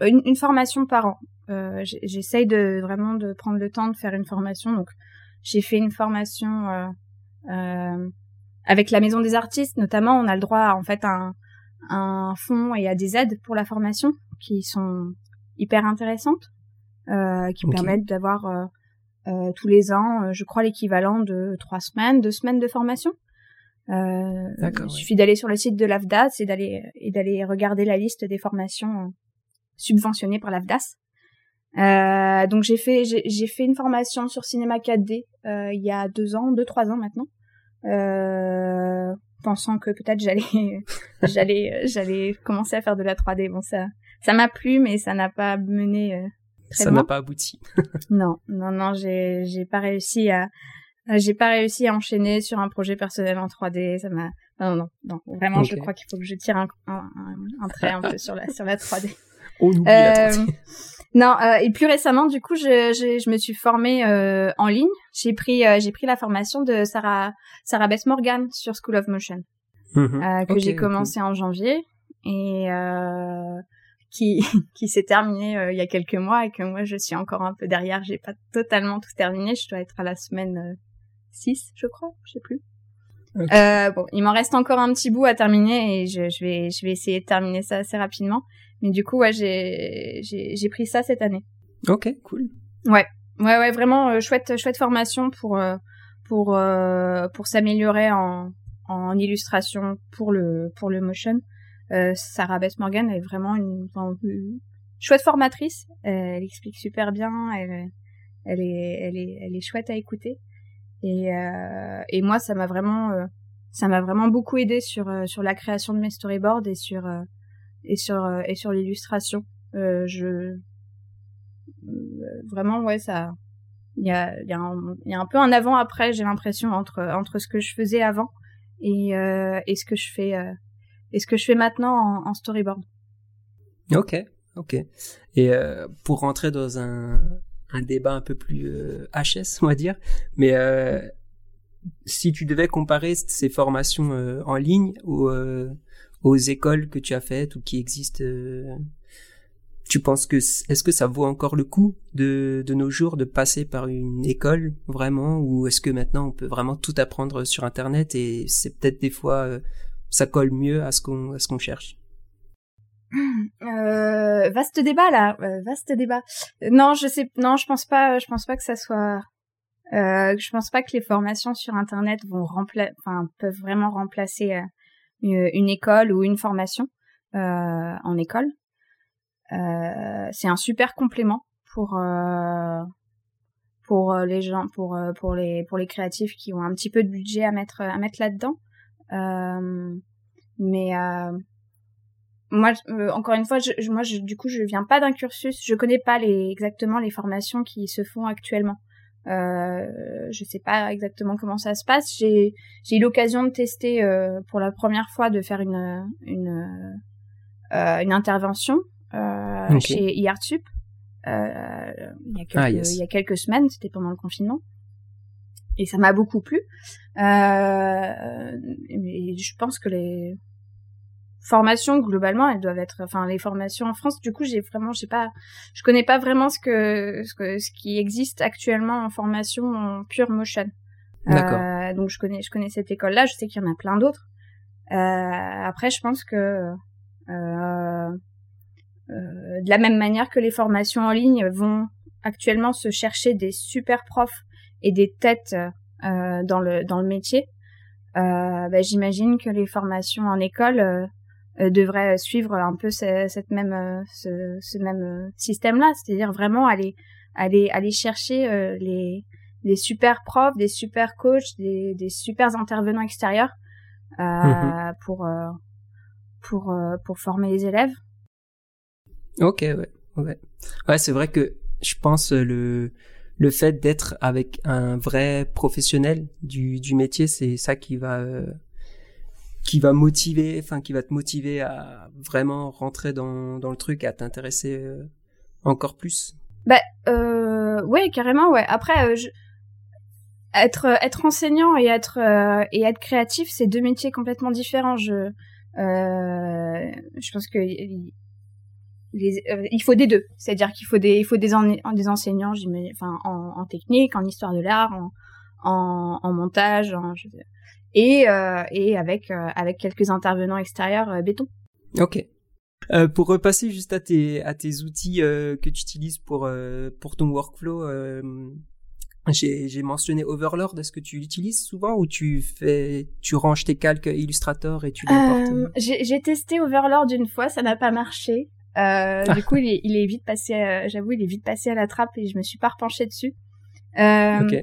euh, une, formation par an. J'essaye de vraiment de prendre le temps de faire une formation. Donc, j'ai fait une formation avec la Maison des Artistes, notamment. On a le droit, en fait, à un, un fonds et à des aides pour la formation qui sont hyper intéressantes, euh, qui permettent d'avoir euh, euh, tous les ans, je crois, l'équivalent de trois semaines, deux semaines de formation. Il suffit d'aller sur le site de l'AFDAS et d'aller et d'aller regarder la liste des formations subventionné par l'AFDAS. Donc j'ai fait j'ai fait une formation sur cinéma 4D euh, il y a deux ans, deux trois ans maintenant, pensant que peut-être j'allais (laughs) j'allais j'allais commencer à faire de la 3D. Bon ça ça m'a plu mais ça n'a pas mené euh, très ça n'a pas abouti. (laughs) non non non j'ai j'ai pas réussi à j'ai pas réussi à enchaîner sur un projet personnel en 3D. Ça m'a non non non vraiment je crois qu'il faut que je tire un, un, un trait un peu sur la sur la 3D. (laughs) Euh, non, euh, et plus récemment, du coup, je, je, je me suis formée euh, en ligne. J'ai pris, j'ai pris la formation de Sarah, Sarah Bess Morgan sur School of Motion, mhm. que j'ai commencé en janvier et qui, (laughs) qui s'est terminée il y a quelques mois et que moi, je suis encore un peu derrière. J'ai pas totalement tout terminé. Je dois être à la semaine 6, je crois, je sais plus. Euh, bon, il m'en reste encore un petit bout à terminer et je, je, vais, je vais essayer de terminer ça assez rapidement. Mais du coup, ouais, j'ai, j'ai, j'ai pris ça cette année. Ok, cool. Ouais, ouais, ouais, vraiment euh, chouette, chouette formation pour euh, pour euh, pour s'améliorer en en illustration pour le pour le motion. Sarah Beth Morgan est vraiment une, une chouette formatrice. elle explique super bien. Elle, elle est elle est elle est chouette à écouter. Et et moi, ça m'a vraiment ça m'a vraiment beaucoup aidé sur sur la création de mes storyboards et sur et sur euh, et sur l'illustration. Euh, je euh, vraiment ouais ça il y a il y a un, peu un avant après j'ai l'impression entre entre ce que je faisais avant et et ce que je fais et ce que je fais maintenant en, storyboard. Ok, ok. Et pour rentrer dans un un débat un peu plus HS, on va dire, mais si tu devais comparer ces formations en ligne aux écoles que tu as faites ou qui existent euh, tu penses que est-ce que ça vaut encore le coup de, de nos jours de passer par une école vraiment ou est-ce que maintenant on peut vraiment tout apprendre sur internet et c'est peut-être des fois euh, ça colle mieux à ce qu'on à ce qu'on cherche? (clears throat) Euh, vaste débat là. Vaste débat. Non je sais non je pense pas je pense pas que ça soit euh, je pense pas que les formations sur internet vont remplacer enfin peuvent vraiment remplacer euh, une école ou une formation euh, en école. Euh, c'est un super complément pour pour les gens, pour pour les pour les créatifs qui ont un petit peu de budget à mettre à mettre là-dedans. mais moi, encore une fois, je, moi, je, du coup, je viens pas d'un cursus, je connais pas les, exactement les formations qui se font actuellement. Euh, je sais pas exactement comment ça se passe. J'ai j'ai eu l'occasion de tester euh, pour la première fois de faire une une euh, une intervention euh, chez IARTUP euh, il y a quelques ah, il y a quelques semaines. C'était pendant le confinement et ça m'a beaucoup plu. Euh, mais je pense que les formations globalement elles doivent être enfin les formations en France du coup j'ai vraiment j'ai pas je connais pas vraiment ce que ce que ce qui existe actuellement en formation en pure motion. Euh, donc je connais je connais cette école là je sais qu'il y en a plein d'autres. Euh, après je pense que euh, euh, de la même manière que les formations en ligne vont actuellement se chercher des super profs et des têtes euh, dans le dans le métier bah, j'imagine que les formations en école devrait suivre un peu cette même ce, ce même système là c'est-à-dire vraiment aller aller aller chercher les des super profs, des super coachs, des, des super intervenants extérieurs euh, mhm. pour euh, pour euh, pour former les élèves. Ok, ouais, ouais, ouais, c'est vrai que je pense le le fait d'être avec un vrai professionnel du du métier, c'est ça qui va qui va motiver, enfin qui va te motiver à vraiment rentrer dans dans le truc, à t'intéresser encore plus? Bah euh, ouais, carrément, ouais. Après, je, être être enseignant et être euh, et être créatif, c'est deux métiers complètement différents. Je euh, je pense que euh, il faut des deux, c'est-à-dire qu'il faut des il faut des des enseignants, en, en, technique, en histoire de l'art, en, montage, et euh, et avec avec quelques intervenants extérieurs béton. Ok. pour repasser juste à tes à tes outils que tu utilises pour pour ton workflow j'ai mentionné Overlord. Est-ce que tu l'utilises souvent ou tu fais, tu ranges tes calques Illustrator et tu les portes euh, J'ai testé Overlord une fois, ça n'a pas marché. Euh, du coup, il est, il est vite passé, j'avoue, il est vite passé à la trappe et je me suis pas repenchée dessus. Euh,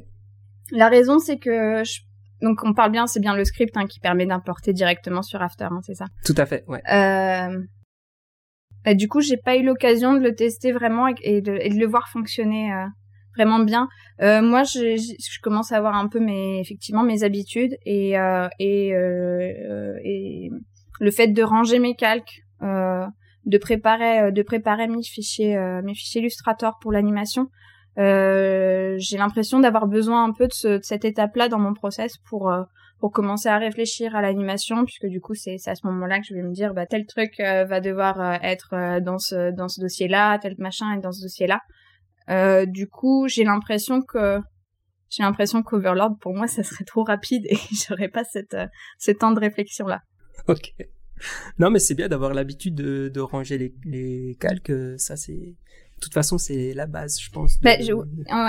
La raison, c'est que je, donc on parle bien, c'est bien le script hein, qui permet d'importer directement sur After, hein, c'est ça? Tout à fait, ouais. Euh, bah, du coup, j'ai pas eu l'occasion de le tester vraiment et, de, et de, le voir fonctionner euh, vraiment bien. Euh, moi, je, je, commence à avoir un peu mes effectivement mes habitudes et euh, et, euh, et le fait de ranger mes calques, euh, de préparer de préparer mes fichiers mes fichiers Illustrator pour l'animation. J'ai l'impression d'avoir besoin un peu de, ce, de cette étape-là dans mon process pour pour commencer à réfléchir à l'animation puisque du coup c'est à ce moment-là que je vais me dire bah tel truc va devoir être dans ce dans ce dossier-là, tel machin est dans ce dossier-là. Euh, du coup, j'ai l'impression que j'ai l'impression qu'Overlord pour moi ça serait trop rapide et (laughs) j'aurais pas cette euh, ce temps de réflexion là. Ok. Non mais c'est bien d'avoir l'habitude de, ranger les calques, ça c'est de toute façon c'est la base je pense. Bah,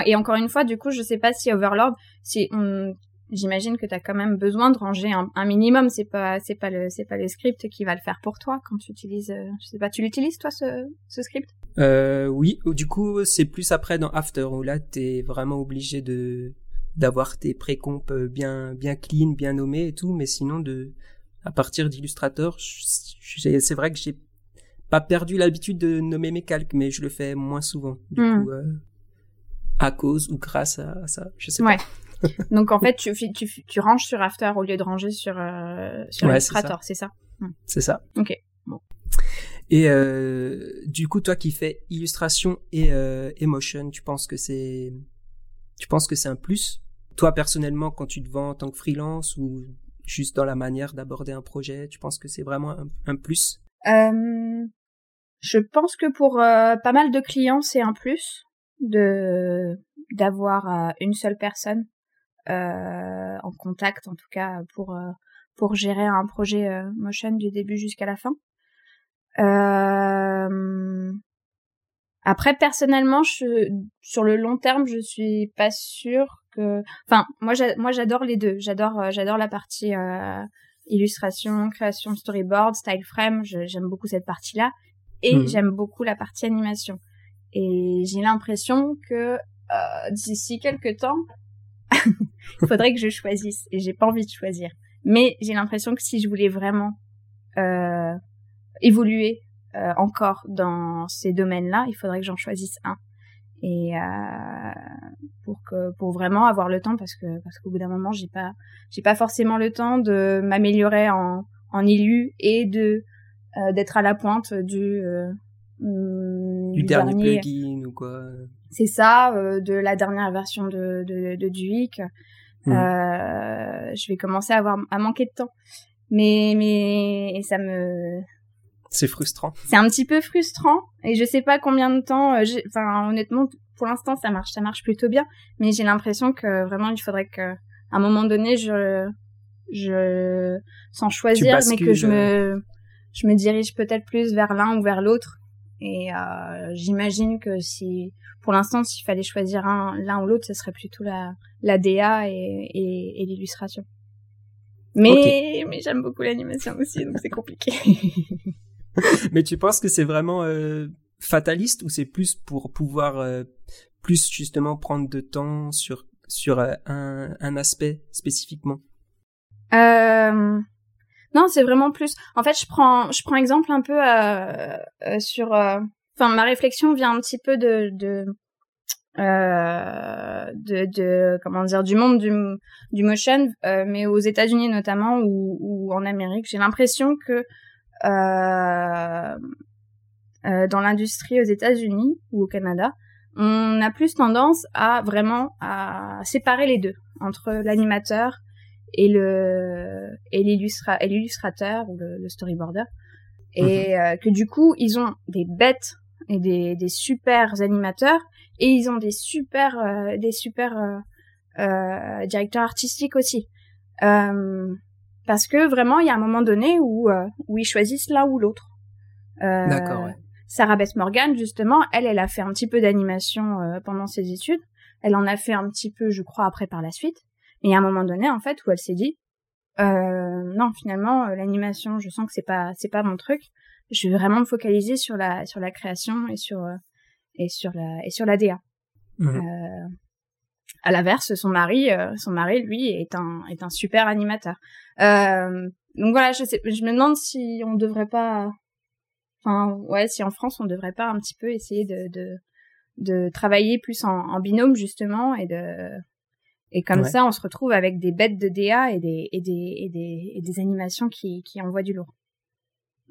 et encore une fois du coup je sais pas si Overlord si on j'imagine que tu as quand même besoin de ranger un, un minimum. C'est pas, c'est pas le, c'est pas le script qui va le faire pour toi quand tu utilises. Euh, je sais pas, tu l'utilises toi ce, ce script? Euh, Oui. Du coup, c'est plus après dans After où là t'es vraiment obligé de d'avoir tes précompes bien bien clean, bien nommés et tout. Mais sinon de à partir d'Illustrator, c'est vrai que j'ai pas perdu l'habitude de nommer mes calques, mais je le fais moins souvent. Du hmm. coup, euh, à cause ou grâce à, ça, je sais ouais. (laughs) Donc en fait, tu, tu, tu ranges sur After au lieu de ranger sur, euh, sur Illustrator, c'est ça? Hmm. C'est ça. Ok. Bon. Et euh, du coup, toi qui fais illustration et emotion, tu penses que c'est, tu penses que c'est un plus? Toi personnellement, quand tu te vends en tant que freelance ou juste dans la manière d'aborder un projet, tu penses que c'est vraiment un, un plus? Euh, Je pense que pour euh, pas mal de clients, c'est un plus de d'avoir euh, une seule personne euh, en contact, en tout cas pour euh, pour gérer un projet euh, motion du début jusqu'à la fin. Après, personnellement, je, sur le long terme, je suis pas sûre que. Enfin, moi, moi, j'adore les deux. J'adore, j'adore la partie illustration, création, storyboard, style frame. J'aime beaucoup cette partie-là, et mmh. j'aime beaucoup la partie animation. Et j'ai l'impression que d'ici quelques temps, (laughs) il faudrait que je choisisse et j'ai pas envie de choisir. Mais j'ai l'impression que si je voulais vraiment euh, évoluer euh, encore dans ces domaines-là, il faudrait que j'en choisisse un. Et euh, pour que pour vraiment avoir le temps parce que parce qu'au bout d'un moment j'ai pas j'ai pas forcément le temps de m'améliorer en en illu et de euh, d'être à la pointe du euh, du, dernier, plugin ou quoi c'est ça, euh, de la dernière version de, de, de Duik. Mmh. Euh, je vais commencer à avoir à manquer de temps. Mais mais ça me c'est frustrant. C'est un petit peu frustrant et je sais pas combien de temps. Euh, enfin, honnêtement, pour l'instant, ça marche, ça marche plutôt bien. Mais j'ai l'impression que vraiment, il faudrait que, à un moment donné, je, je, sans choisir, mais que je me, je me dirige peut-être plus vers l'un ou vers l'autre. Et euh, j'imagine que si, pour l'instant, s'il fallait choisir un, l'un ou l'autre, ce serait plutôt la, la DA et, et, et l'illustration. Mais, mais j'aime beaucoup l'animation aussi, donc c'est compliqué. (laughs) (laughs) mais tu penses que c'est vraiment euh, fataliste ou c'est plus pour pouvoir euh, plus justement prendre de temps sur sur un, un aspect spécifiquement? Euh, Non, c'est vraiment plus. En fait, je prends exemple un peu sur. Enfin, ma réflexion vient un petit peu de de euh, comment dire du monde du, motion, euh, mais aux États-Unis notamment ou, en Amérique, j'ai l'impression que euh, euh, dans l'industrie aux États-Unis ou au Canada, on a plus tendance à vraiment à séparer les deux entre l'animateur et le et l'illustrateur ou le, le storyboarder. Et mhm. que du coup ils ont des bêtes et des, des super animateurs et ils ont des super euh, des super euh, euh, directeurs artistiques aussi. Parce que vraiment il y a un moment donné où où ils choisissent l'un ou l'autre. D'accord ouais. Sarah Beth Morgan justement elle elle a fait un petit peu d'animation pendant ses études. Elle en a fait un petit peu je crois après par la suite et a un moment donné en fait où elle s'est dit euh, non finalement l'animation je sens que c'est pas c'est pas mon truc je vais vraiment me focaliser sur la sur la création et sur euh, et sur la et sur la DA. Mmh. Euh, à l'inverse, son mari, euh, son mari, lui, est un est un super animateur. Euh, donc voilà, je sais, je me demande si on devrait pas, enfin ouais, si en France on devrait pas un petit peu essayer de de, de travailler plus en, en binôme justement et de et comme ça on se retrouve avec des bêtes de DA et des et des et des, et des animations qui qui envoient du lourd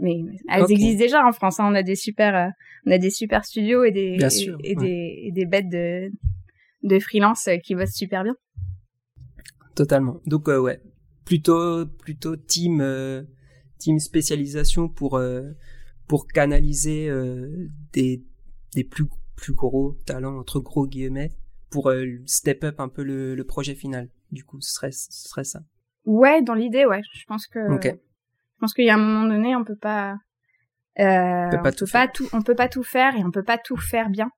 mais elles existent déjà en France. Hein. On a des super, euh, on a des super studios et des et, des et des bêtes de de freelance euh, qui bossent super bien. Totalement. Donc euh, ouais, plutôt plutôt team team spécialisation pour pour canaliser des des plus plus gros talents entre gros guillemets pour step up un peu le, le projet final. Du coup, ce serait ce serait ça. Ouais, dans l'idée, ouais. Je pense que okay. Je pense qu'il y a un moment donné, on peut pas, euh, on peut pas, tout, pas tout, on peut pas tout faire et on peut pas tout faire bien.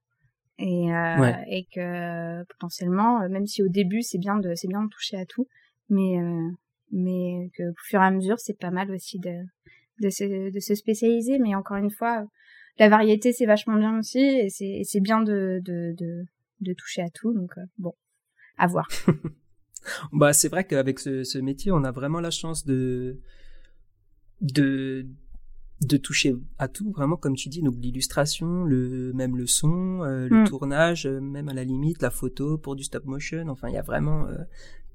Et, euh, et que potentiellement, euh, même si au début c'est bien de, c'est bien de toucher à tout, mais euh, mais que au fur et à mesure c'est pas mal aussi de de se, de se spécialiser. Mais encore une fois, la variété c'est vachement bien aussi et c'est c'est bien de, de de de toucher à tout. Donc euh, bon, à voir. (laughs) bah c'est vrai qu'avec ce, ce métier, on a vraiment la chance de de de toucher à tout vraiment comme tu dis donc l'illustration le même le son euh, le mm. tournage euh, même à la limite la photo pour du stop motion enfin il y a vraiment euh,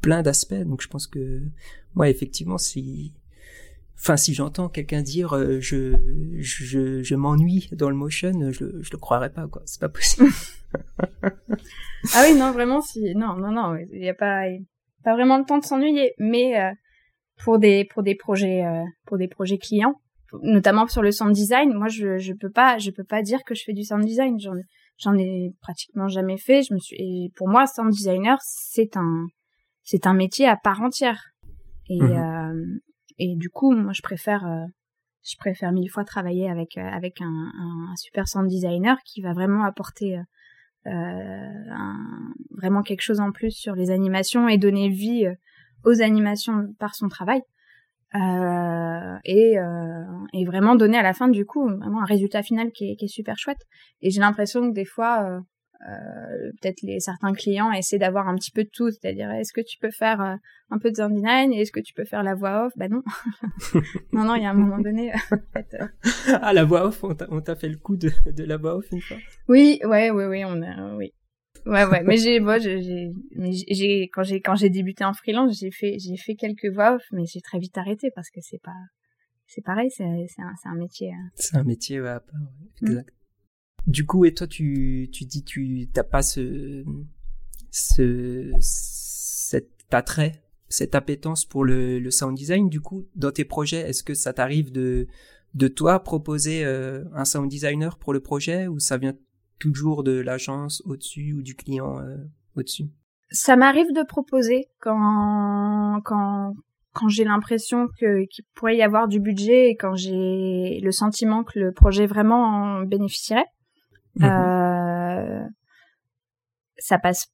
plein d'aspects donc je pense que moi effectivement si enfin si j'entends quelqu'un dire je je, je m'ennuie dans le motion je je le croirais pas quoi. C'est pas possible. (laughs) (laughs) Ah oui non vraiment si non non non il y a pas pas vraiment le temps de s'ennuyer. Mais pour des pour des projets euh, pour des projets clients notamment sur le sound design moi je je peux pas je peux pas dire que je fais du sound design. J'en j'en ai pratiquement jamais fait. Je me suis et pour moi sound designer c'est un c'est un métier à part entière. Et mhm. euh, et du coup moi je préfère euh, je préfère mille fois travailler avec avec un, un, super sound designer qui va vraiment apporter un, vraiment quelque chose en plus sur les animations et donner vie aux animations par son travail. Euh, et, euh, et vraiment donner à la fin du coup vraiment un résultat final qui est, qui est super chouette. Et j'ai l'impression que des fois, euh, euh, peut-être les certains clients essaient d'avoir un petit peu de tout, c'est-à-dire est-ce que tu peux faire euh, un peu de sound design et est-ce que tu peux faire la voix off? Bah non, (laughs) non non, il y a un moment donné. en fait, ah la voix off, on t'a fait le coup de, de la voix off une fois? Oui, ouais, oui, oui, on a, oui, ouais ouais mais j'ai moi j'ai j'ai quand j'ai quand j'ai débuté en freelance j'ai fait j'ai fait quelques voix off mais j'ai très vite arrêté parce que c'est pas c'est pareil c'est c'est un un métier euh. c'est un métier ouais, mm. exact du coup et toi tu tu dis tu t'as pas ce ce cet attrait cette appétence pour le, le sound design du coup dans tes projets est-ce que ça t'arrive de de toi proposer euh, un sound designer pour le projet ou ça vient toujours de l'agence au-dessus ou du client euh, au-dessus? Ça m'arrive de proposer quand quand quand j'ai l'impression que qu'il pourrait y avoir du budget et quand j'ai le sentiment que le projet vraiment en bénéficierait. Euh, ça passe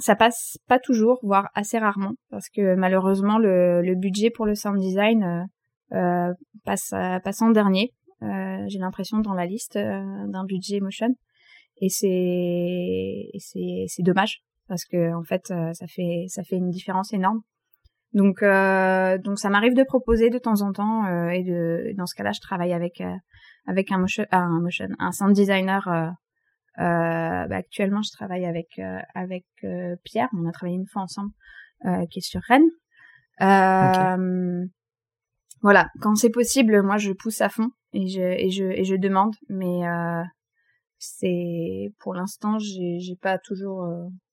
ça passe pas toujours, voire assez rarement, parce que malheureusement le, le budget pour le sound design euh, passe passe en dernier. J'ai l'impression dans la liste d'un budget motion, et c'est c'est c'est dommage parce que en fait ça fait ça fait une différence énorme. Donc donc ça m'arrive de proposer de temps en temps et de dans ce cas-là je travaille avec avec un motion un motion un sound designer euh, bah, actuellement, je travaille avec euh, avec euh, Pierre. On a travaillé une fois ensemble, qui est sur Rennes. Voilà, quand c'est possible, moi je pousse à fond et je et je et je demande, mais c'est pour l'instant j'ai j'ai pas toujours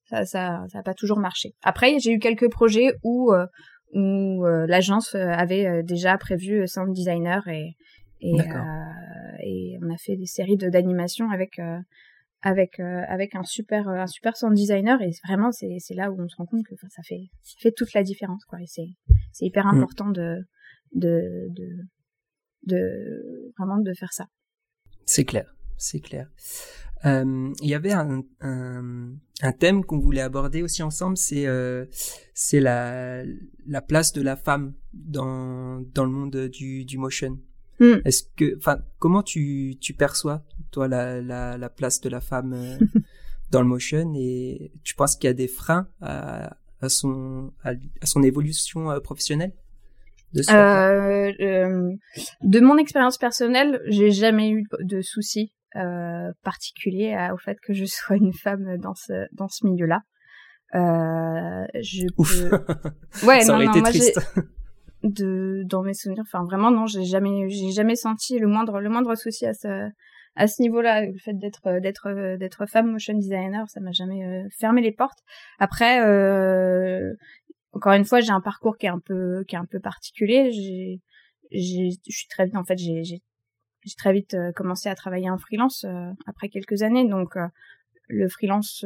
ça ça ça a pas toujours marché. Après j'ai eu quelques projets où où l'agence avait déjà prévu sound designer et et, et on a fait des séries de d'animation avec avec euh, avec un super euh, un super sound designer et vraiment c'est c'est là où on se rend compte que ça fait ça fait toute la différence quoi et c'est c'est hyper mm. important de, de de de vraiment de faire ça c'est clair c'est clair euh, il y avait un, un, un thème qu'on voulait aborder aussi ensemble, c'est euh, c'est la la place de la femme dans dans le monde du du motion. Hmm. Est-ce que, enfin, comment tu, tu perçois toi la, la, la place de la femme euh, (laughs) dans le motion et tu penses qu'il y a des freins à, à son à, son évolution euh, professionnelle de, euh, euh, de mon expérience personnelle, j'ai jamais eu de soucis euh, particuliers au fait que je sois une femme dans ce dans ce milieu-là. Euh, je Ouf. (laughs) Ouais, Ça non, aurait non, été moi triste de dans mes souvenirs. Enfin vraiment non j'ai jamais j'ai jamais senti le moindre le moindre souci à ce à ce niveau-là. Le fait d'être d'être d'être femme motion designer ça m'a jamais euh, fermé les portes. Après euh, encore une fois j'ai un parcours qui est un peu qui est un peu particulier. J'ai j'ai je suis très vite en fait j'ai j'ai très vite euh, commencé à travailler en freelance euh, après quelques années. Donc le freelance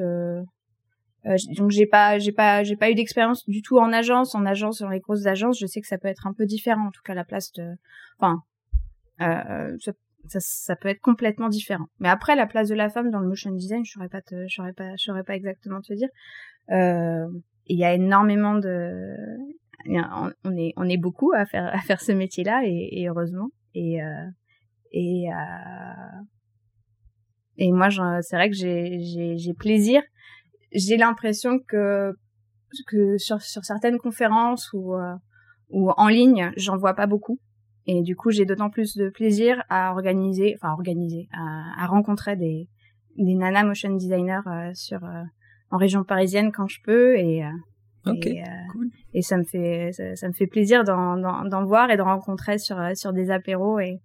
euh, donc j'ai pas j'ai pas j'ai pas eu d'expérience du tout en agence en agence dans les grosses agences. Je sais que ça peut être un peu différent en tout cas la place de enfin euh, ça, ça, peut être complètement différent. Mais après la place de la femme dans le motion design je saurais pas te, je saurais pas je saurais pas exactement te dire. Euh, il y a énormément de on est on est beaucoup à faire à faire ce métier là et, et heureusement. Et euh, et euh, et moi c'est vrai que j'ai j'ai plaisir j'ai l'impression que que sur sur certaines conférences ou euh, ou en ligne, j'en vois pas beaucoup. Et du coup, j'ai d'autant plus de plaisir à organiser, enfin organiser, à, à rencontrer des des nana motion designers euh, sur euh, en région parisienne quand je peux et et, cool. et, ça me fait ça, me fait plaisir d'en d'en voir et de rencontrer sur sur des apéros et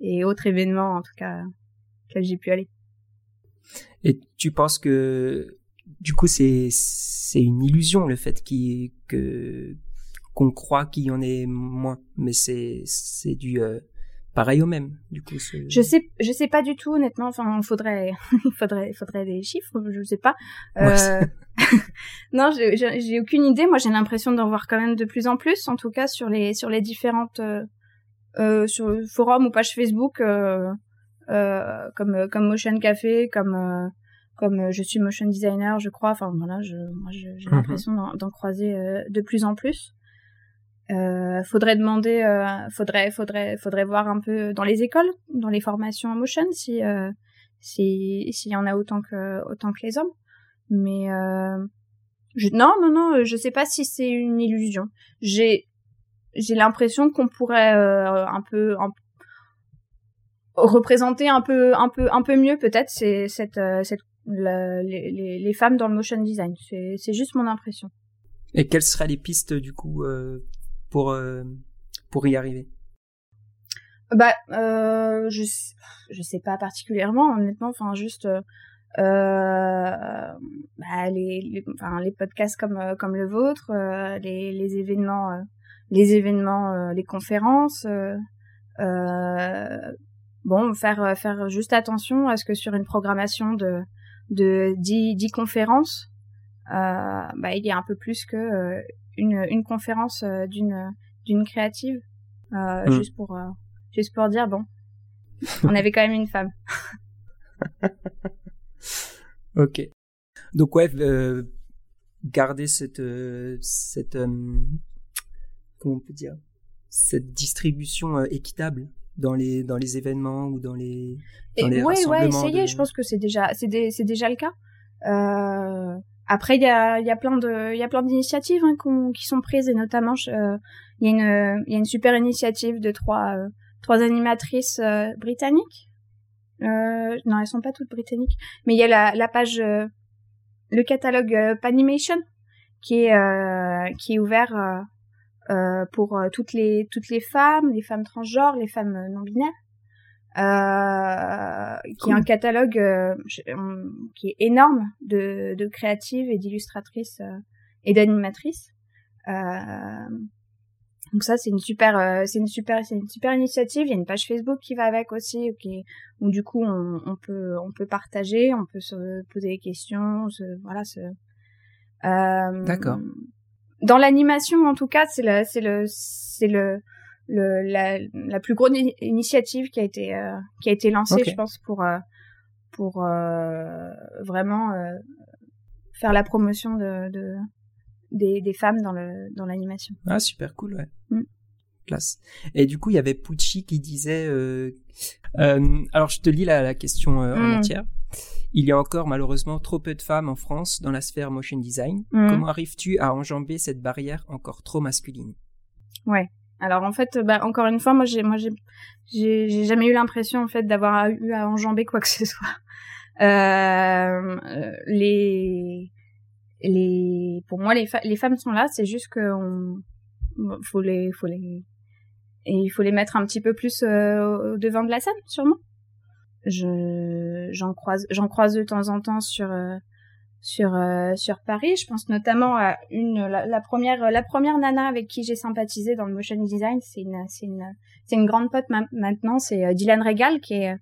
et autres événements en tout cas que j'ai pu aller. Et tu penses que du coup, c'est c'est une illusion le fait que qu'on croit qu'il y en ait moins, mais c'est c'est du euh, pareil au même. Du coup, je sais je sais pas du tout honnêtement. Enfin, il faudrait (laughs) il faudrait faudrait des chiffres. Je sais pas. Euh... (laughs) non, j'ai aucune idée. Moi, j'ai l'impression d'en voir quand même de plus en plus, en tout cas sur les sur les différentes euh, euh sur le forum ou page Facebook, comme comme Motion Café, comme comme euh, je suis motion designer, je crois. Enfin voilà, j'ai mhm. l'impression d'en croiser euh, de plus en plus. Euh, faudrait demander, euh, faudrait, faudrait, faudrait voir un peu dans les écoles, dans les formations en motion, si euh, si s'il y en a autant que autant que les hommes. Mais je, non, non, non, je sais pas si c'est une illusion. J'ai j'ai l'impression qu'on pourrait un peu un, représenter un peu un peu un peu mieux peut-être c'est cette cette les, les, femmes dans le motion design. C'est juste mon impression. Et quelles seraient les pistes du coup euh, pour euh, pour y arriver? Bah, euh, je je sais pas particulièrement honnêtement. Enfin, juste bah, les, les, enfin, les podcasts comme comme le vôtre, les, les événements, les événements, les conférences. bon, faire faire juste attention à ce que sur une programmation de de 10, 10 conférences, euh, bah, il y a un peu plus que euh, une, une conférence euh, d'une d'une créative, euh, mm. juste pour juste pour dire bon, (laughs) on avait quand même une femme. (laughs) ok. Donc ouais, garder cette cette comment on peut dire cette distribution équitable dans les dans les événements ou dans les dans les ouais ouais essayer je pense que c'est déjà c'est c'est déjà le cas euh, après il y a il y a plein de il y a plein d'initiatives hein, qui sont prises et notamment il y a une il y a une super initiative de trois trois animatrices britanniques euh, non, elles sont pas toutes britanniques. Mais il y a la, la page, euh, le catalogue euh, Panimation qui est euh, qui est ouvert euh, pour toutes les toutes les femmes, les femmes transgenres, les femmes non binaires. qui est un catalogue qui est énorme de, de créatives et d'illustratrices et d'animatrices. Donc ça c'est une super euh, c'est une super c'est une super initiative. Il y a une page Facebook qui va avec aussi, qui où du coup on, on, peut on peut partager, on peut se poser des questions, se, voilà. Se, euh, D'accord. Dans l'animation en tout cas, c'est le c'est le c'est le, le la, la, plus grosse initiative qui a été euh, qui a été lancée, je pense pour euh, pour vraiment faire la promotion de, de des, des femmes dans le dans l'animation. Ah super cool ouais. Mm. Classe. Et du coup il y avait Pucci qui disait euh, euh, alors je te lis la, la question euh, en mm. entière. Il y a encore malheureusement trop peu de femmes en France dans la sphère motion design. Mm. Comment arrives-tu à enjamber cette barrière encore trop masculine? Ouais. Alors en fait, bah, encore une fois, moi j'ai moi j'ai j'ai jamais eu l'impression en fait d'avoir eu à enjamber quoi que ce soit. Euh, les les pour moi les, les femmes sont là c'est juste que on faut les faut les et il faut les mettre un petit peu plus euh, au devant de la scène sûrement je j'en croise j'en croise de temps en temps sur euh, sur euh, sur Paris je pense notamment à une la, première la première nana avec qui j'ai sympathisé dans le motion design c'est une c'est une c'est une grande pote maintenant c'est Dylan Regal qui est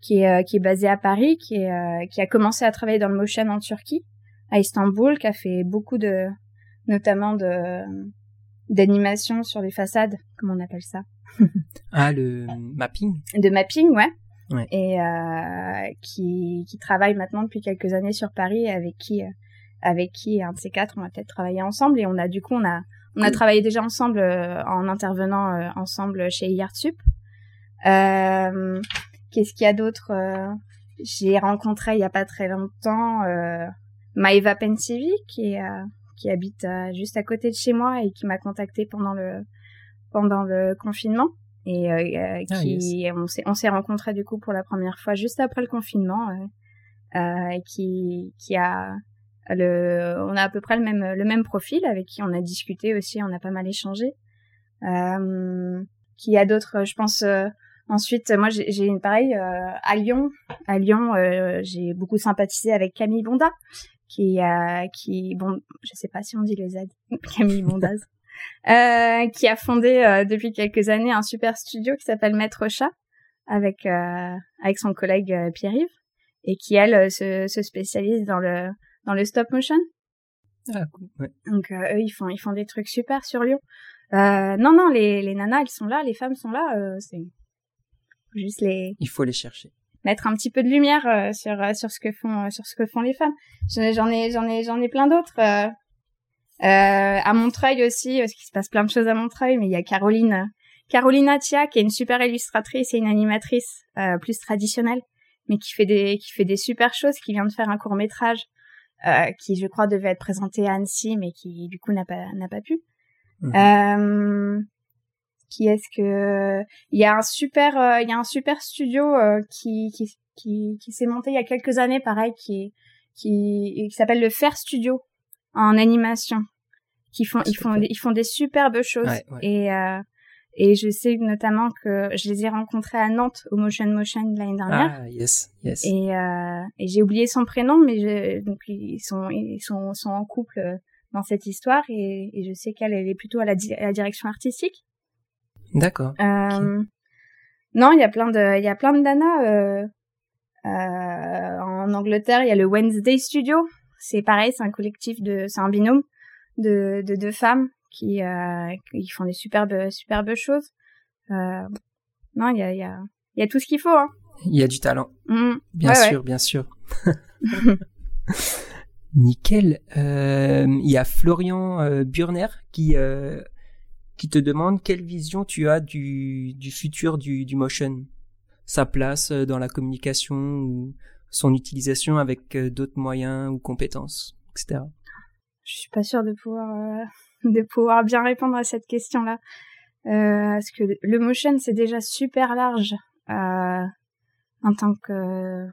qui est qui est basée à Paris qui est qui a commencé à travailler dans le motion en Turquie à Istanbul, qui a fait beaucoup de, notamment de d'animation sur les façades, comme on appelle ça? ah, le mapping? De mapping, ouais. Ouais. Et euh, qui, qui travaille maintenant depuis quelques années sur Paris, avec qui, euh, avec qui un de ces quatre, on va peut-être travailler ensemble. Et on a du coup, on a, on a travaillé déjà ensemble euh, en intervenant euh, ensemble chez IARTSUP. Euh, Qu'est-ce qu'il y a d'autre J'ai rencontré il y a pas très longtemps Maeva Pensivi qui euh, qui habite euh, juste à côté de chez moi et qui m'a contacté pendant le pendant le confinement et euh, ah, qui on s'est on s'est rencontrés du coup pour la première fois juste après le confinement et qui qui a le on a à peu près le même le même profil avec qui on a discuté aussi on a pas mal échangé. Qui a d'autres je pense Ensuite, moi, j'ai une pareil à Lyon. À Lyon, j'ai beaucoup sympathisé avec Camille Bonda, qui euh, qui bon je sais pas si on dit le Z (laughs) Camille Bondaz. euh, qui a fondé euh, depuis quelques années un super studio qui s'appelle Maître Chat avec euh, avec son collègue euh, Pierre-Yves et qui elle se, se spécialise dans le dans le stop motion. Ah cool. Ouais. Donc eux ils font ils font des trucs super sur Lyon. non non les les nanas elles sont là, les femmes sont là, c'est juste les. Il faut les chercher mettre un petit peu de lumière euh, sur euh, sur ce que font euh, sur ce que font les femmes. J'en ai j'en ai j'en ai plein d'autres. Euh, à Montreuil aussi, parce qu'il se passe plein de choses à Montreuil, mais il y a Caroline Caroline Atia qui est une super illustratrice et une animatrice plus traditionnelle, mais qui fait des qui fait des super choses, qui vient de faire un court métrage qui je crois devait être présenté à Annecy, mais qui du coup n'a pas n'a pas pu. Mmh qui est-ce que il y a un super euh, il y a un super studio euh, qui qui qui, qui s'est monté il y a quelques années pareil qui qui qui s'appelle le Fair Studio en animation qui font ils font ils font des superbes choses et euh, et je sais notamment que je les ai rencontrés à Nantes au Motion Motion l'année dernière. Ah yes, yes. Et, euh, et j'ai oublié son prénom, mais je, donc ils sont ils sont sont en couple dans cette histoire et, et je sais qu'elle elle est plutôt à la, à la direction artistique. D'accord. Euh, non, il y a plein de, il y a plein de. Euh, euh, en Angleterre, il y a le Wednesday Studio. C'est pareil, c'est un collectif de, c'est un binôme de de deux femmes qui euh, qui font des superbes superbes choses. Euh, non, il y a y a il y a tout ce qu'il faut. Hein. Il y a du talent. Mmh. Bien sûr, bien (laughs) sûr. Nickel. Il y a Florian Burner qui qui te demande quelle vision tu as du, du futur du, du motion, sa place dans la communication ou son utilisation avec d'autres moyens ou compétences, etc. Je suis pas sûre de pouvoir (laughs) de pouvoir bien répondre à cette question-là. Euh, parce que le motion c'est déjà super large euh, en tant que euh,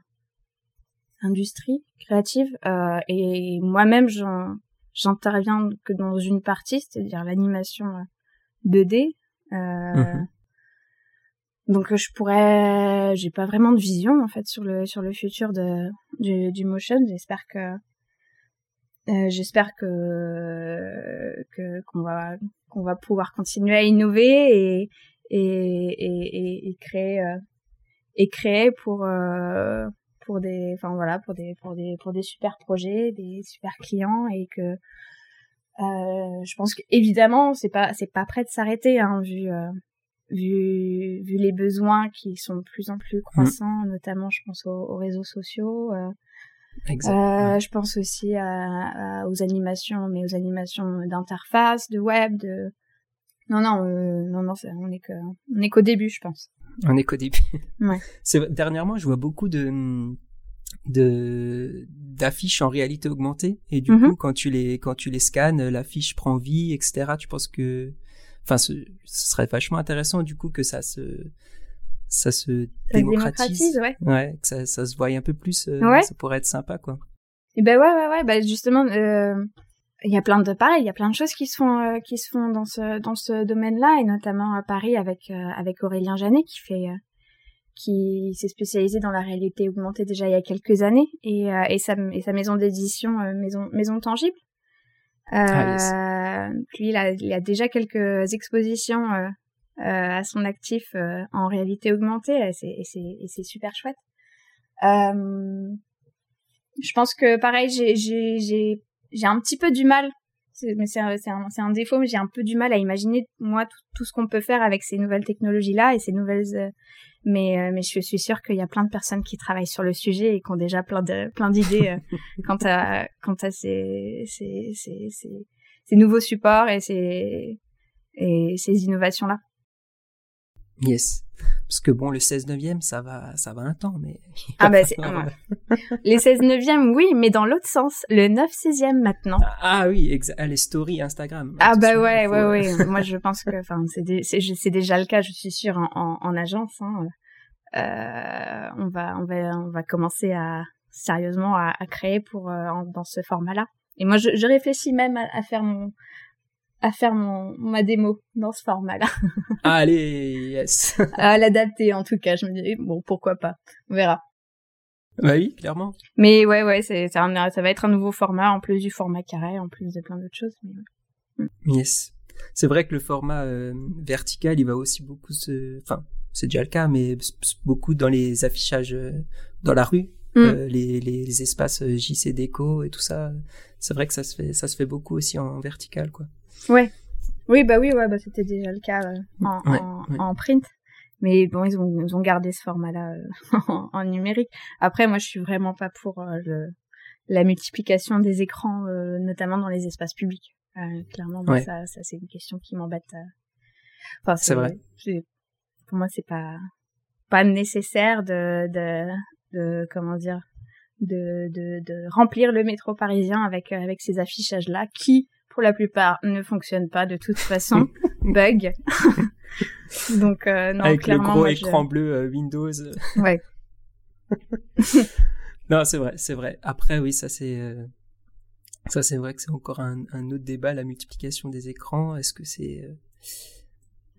industrie créative euh, et moi-même j'interviens que dans une partie, c'est-à-dire l'animation 2D. Euh, mhm. Donc je pourrais, j'ai pas vraiment de vision en fait sur le sur le futur de du, motion. J'espère que euh, j'espère que qu'on va qu'on va pouvoir continuer à innover et et et, créer euh, et créer pour euh, pour des enfin voilà pour des pour des pour des super projets des super clients et que euh, je pense qu'évidemment c'est pas c'est pas prêt de s'arrêter hein, vu vu vu les besoins qui sont de plus en plus mmh. croissants notamment je pense aux, aux réseaux sociaux euh, je pense aussi à, aux animations, mais aux animations d'interface, de web, de non non euh, non non, on est que on est qu'au début, je pense. On est qu'au début. (laughs) Ouais. Dernièrement, je vois beaucoup de de d'affiches en réalité augmentée et du mm-hmm. coup quand tu les quand tu les scannes l'affiche prend vie etc tu penses que enfin ce, ce serait vachement intéressant du coup que ça se ça se démocratise, ouais. ouais, que ça, ça se voit un peu plus, euh, ouais. ça pourrait être sympa, quoi. Et ben ouais, ouais, ouais, bah justement, euh, il y a plein de pareil, il y a plein de choses qui se font, euh, qui se font dans ce dans ce domaine-là, et notamment à Paris avec euh, avec Aurélien Janet qui fait, qui s'est spécialisé dans la réalité augmentée déjà il y a quelques années, et et sa et sa maison d'édition maison maison tangible. Ah, lui, il a, il a déjà quelques expositions euh, à son actif euh, en réalité augmentée et c'est super chouette. Euh, je pense que pareil, j'ai j'ai j'ai un petit peu du mal mais c'est un, un, défaut, mais j'ai un peu du mal à imaginer moi tout, ce qu'on peut faire avec ces nouvelles technologies là et ces nouvelles. Mais mais je suis sûre qu'il y a plein de personnes qui travaillent sur le sujet et qui ont déjà plein de plein d'idées (laughs) quant à quant à ces ces, ces ces nouveaux supports et ces et ces innovations là. Yes. Parce que bon, le 16 neuvième, ça va, ça va un temps, mais. (laughs) Ah bah c'est, (laughs) les 16 neuvième, oui, mais dans l'autre sens, le 9 16e maintenant. Ah, ah oui, ah, les stories Instagram. Ah bah ouais, ouais, ouais. Moi, je pense que, enfin, c'est, déjà le cas, je suis sûre, en, en, agence. Hein. Euh, on va, on va, on va commencer à sérieusement à, à créer pour euh, dans ce format-là. Et moi, je, je réfléchis même à, à faire mon à faire mon ma démo dans ce format-là. (laughs) Allez, yes. (laughs) à l'adapter en tout cas, je me dis bon pourquoi pas, on verra. Bah oui, clairement. Mais ouais ouais, c'est ça va être un nouveau format en plus du format carré, en plus de plein d'autres choses. Mm. Yes. C'est vrai que le format euh, vertical, il va aussi beaucoup se, enfin, c'est déjà le cas, mais beaucoup dans les affichages euh, dans la rue, mm. euh, les, les, les, espaces JC déco et tout ça. C'est vrai que ça se fait, ça se fait beaucoup aussi en vertical, quoi. Ouais. Oui, bah oui, ouais, bah c'était déjà le cas euh, en, en, print. Mais bon, ils ont, ils ont gardé ce format-là euh, (laughs) en, numérique. Après, moi, je suis vraiment pas pour euh, le, la multiplication des écrans, notamment dans les espaces publics. clairement, ça, ça c'est une question qui m'embête. Enfin, c'est vrai. Pour moi, c'est pas pas nécessaire de, de, de comment dire, de, de, de remplir le métro parisien avec avec ces affichages là qui pour la plupart, ne fonctionnent pas de toute façon, (laughs) bug. (laughs) Donc euh, non, Avec le gros écran bleu euh, Windows. (laughs) Ouais. non, c'est vrai, c'est vrai. Après, oui, ça c'est euh, ça c'est vrai que c'est encore un, un, autre débat, la multiplication des écrans. Est-ce que c'est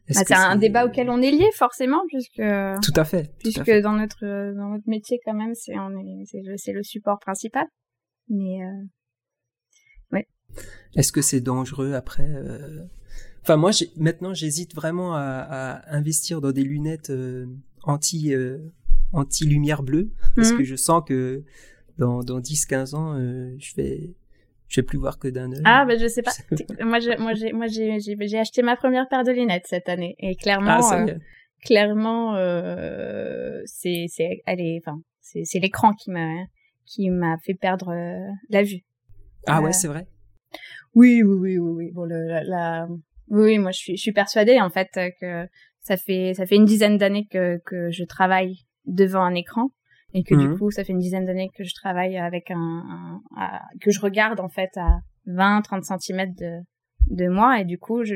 bah, c'est un débat auquel on est lié forcément puisque tout à fait puisque dans notre dans notre métier quand même c'est est c'est le, le support principal mais est-ce que c'est dangereux après euh... Enfin, moi, maintenant, j'hésite vraiment à, à, investir dans des lunettes euh, anti euh, anti lumière bleue parce mhm. que je sens que dans dans 10-15 ans, euh, je vais je vais plus voir que d'un œil. Ah, ben je sais pas. (laughs) moi, j'ai, moi, j'ai, moi, j'ai, acheté ma première paire de lunettes cette année et clairement, ah, clairement, c'est, enfin, c'est, c'est l'écran qui m'a, qui m'a fait perdre la vue. Ah ouais, c'est vrai? Oui, oui, oui, oui, oui. Bon, le, la, oui, moi je suis, je suis persuadée en fait que ça fait, ça fait une dizaine d'années que que je travaille devant un écran et que du mmh. coup ça fait une dizaine d'années que je travaille avec un, que je regarde en fait à 20 30 cm de de moi et du coup je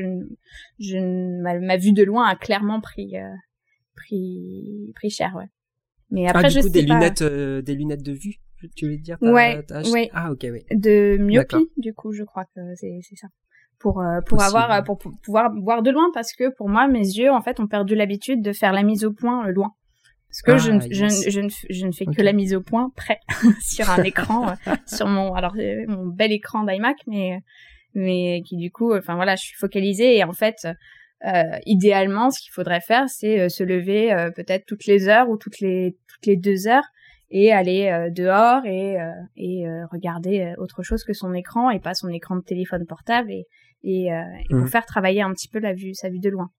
je ma, vue de loin a clairement pris euh, pris pris cher ouais mais ah, après ah, du je coup, sais des lunettes euh, des lunettes de vue? Tu veux dire ouais ouais. Ah ok oui. De myopie du coup je crois que c'est c'est ça. Pour euh, pour avoir pour, pour, pouvoir voir de loin parce que pour moi mes yeux en fait ont perdu l'habitude de faire la mise au point loin. Parce que je, ne, ah, je, je, ne, je, ne, fais que la mise au point près (laughs) sur un écran, euh, sur mon, alors, euh, mon bel écran d'iMac, mais, mais qui du coup, enfin voilà, je suis focalisée et en fait, euh, idéalement, ce qu'il faudrait faire, c'est euh, se lever peut-être toutes les heures ou toutes les, toutes les deux heures et aller dehors et, et regarder autre chose que son écran et pas son écran de téléphone portable et, et, et pour mmh. faire travailler un petit peu la vue, sa vue de loin.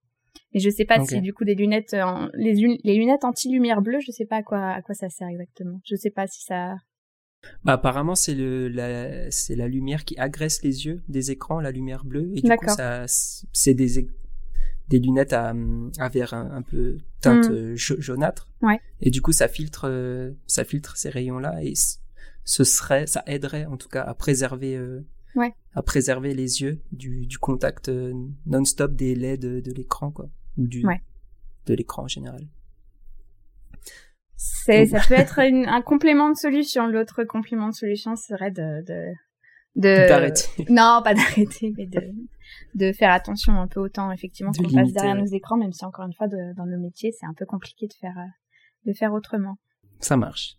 Mais je sais pas si du coup des lunettes, les, les lunettes anti-lumière bleue, je sais pas à quoi, à quoi ça sert exactement. Je sais pas si ça. Bah, apparemment, c'est la, c'est la lumière qui agresse les yeux des écrans, la lumière bleue, et du coup, ça, c'est des, des lunettes à, à verre un, peu teinte hmm. euh, jaunâtre. Ouais. Et du coup, ça filtre, euh, ça filtre ces rayons-là, et ce serait, ça aiderait en tout cas à préserver euh, ouais. à préserver les yeux du, du contact non-stop des LED de, de l'écran, quoi, ou du de l'écran en général. C'est, ça peut (laughs) être un complément de solution. L'autre complément de solution serait de, de, de... d'arrêter. (laughs) Non, pas d'arrêter, mais de, de faire attention un peu autant effectivement qu'on passe derrière nos écrans, même si encore une fois de, dans nos métiers c'est un peu compliqué de faire euh, de faire autrement. Ça marche.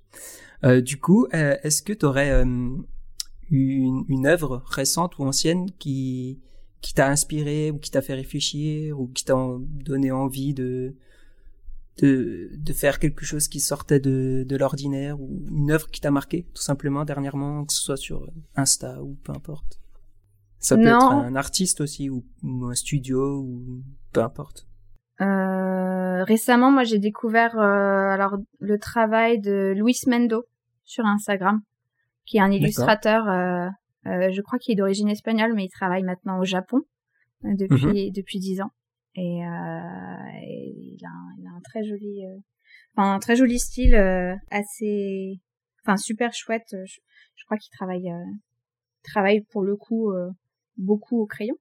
Euh, du coup, euh, est-ce que tu aurais une, une œuvre récente ou ancienne qui qui t'a inspiré ou qui t'a fait réfléchir ou qui t'a donné envie de, de de faire quelque chose qui sortait de de l'ordinaire ou une œuvre qui t'a marqué tout simplement dernièrement que ce soit sur Insta ou peu importe. Ça peut être un artiste aussi ou, un studio ou peu importe. Euh, récemment, moi, j'ai découvert euh, alors le travail de Luis Mendo sur Instagram qui est un illustrateur, euh, euh, je crois qu'il est d'origine espagnole, mais il travaille maintenant au Japon euh, depuis mhm. depuis dix ans. Et, euh, il, a un, il, a un, très joli, euh, enfin un très joli style, assez, enfin super chouette. Je, je crois qu'il travaille, travaille pour le coup beaucoup au crayon.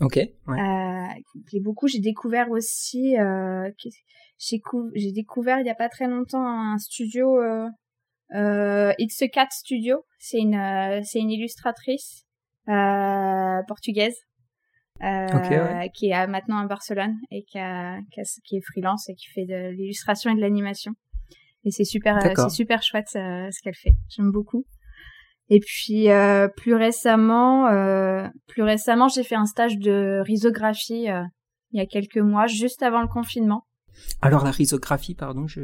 Ok. Ouais. Euh, beaucoup. J'ai découvert aussi, euh, j'ai découvert il y a pas très longtemps un studio euh, euh, X4 Studio, c'est une euh, c'est une illustratrice euh, euh, qui est maintenant à Barcelone et qui, a, qui, est freelance et qui fait de l'illustration et de l'animation. Et c'est super c'est super chouette ce qu'elle fait. J'aime beaucoup. Et puis euh, plus récemment, euh, plus récemment, j'ai fait un stage de risographie il y a quelques mois, juste avant le confinement. Alors la risographie, pardon, je.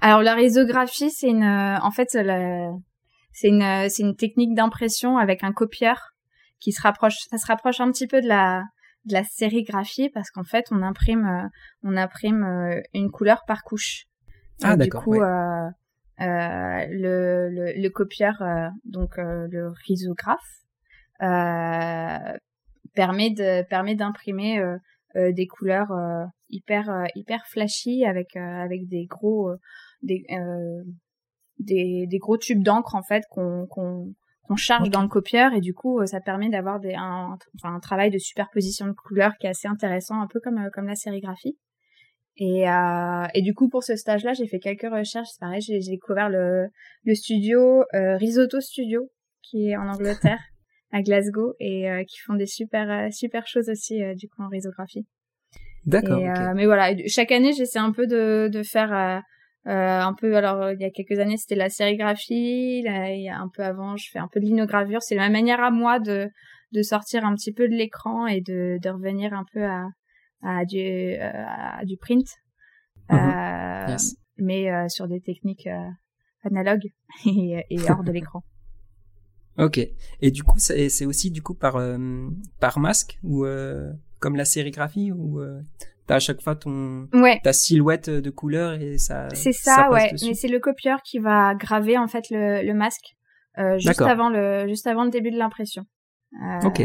Alors la risographie, c'est une, euh, en fait, c'est une, euh, c'est une technique d'impression avec un copieur qui se rapproche, ça se rapproche un petit peu de la, de la sérigraphie parce qu'en fait, on imprime, euh, on imprime une couleur par couche. Ah d'accord. Du coup, euh, le, le, le, copieur, donc le risographe, permet de permet d'imprimer des couleurs hyper euh, hyper flashy avec euh, avec des gros euh, des, des des gros tubes d'encre en fait qu'on qu'on qu'on charge dans le copieur et du coup ça permet d'avoir des un, travail de superposition de couleurs qui est assez intéressant un peu comme comme la sérigraphie. Et euh, et du coup pour ce stage là j'ai fait quelques recherches. C'est pareil j'ai découvert le le studio Risotto Studio qui est en Angleterre (laughs) à Glasgow et qui font des super super choses aussi du coup en risographie D'accord. Euh, mais voilà, chaque année, j'essaie un peu de, de faire euh, euh, un peu. Alors, il y a quelques années, c'était la sérigraphie. Là, il y a un peu avant, je fais un peu de linogravure. C'est ma manière à moi de de sortir un petit peu de l'écran et de de revenir un peu à à du à du print. Mm Mais sur des techniques analogues (laughs) et, et hors de l'écran. Ok. Et du coup, c'est aussi du coup par par masque ou comme la sérigraphie euh, t'as à chaque fois ton ta silhouette de couleur et ça c'est ça, ouais mais c'est le copieur qui va graver en fait le, le masque juste avant le juste avant le début de l'impression. ok.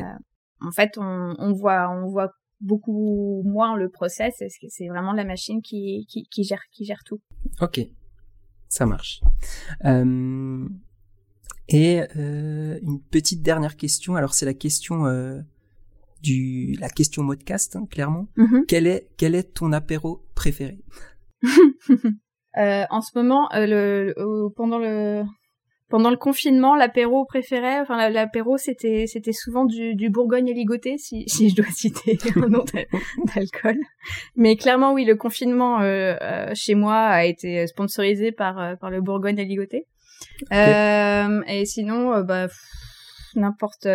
En fait, on, on voit on voit beaucoup moins le process. C'est vraiment la machine qui, qui, qui, gère, qui gère tout. Ok, ça marche. Euh, et euh, une petite dernière question. Alors c'est la question euh, du la question modcast hein, clairement. Mm-hmm. Quel est quel est ton apéro préféré (laughs) En ce moment, le, pendant le pendant le confinement, l'apéro préféré, enfin l'apéro, c'était c'était souvent du, du Bourgogne ligoté, si (laughs) si je dois citer un nom d'alcool. Mais clairement, oui, le confinement euh, euh, chez moi a été sponsorisé par euh, par le Bourgogne. Euh, et sinon, bah n'importe.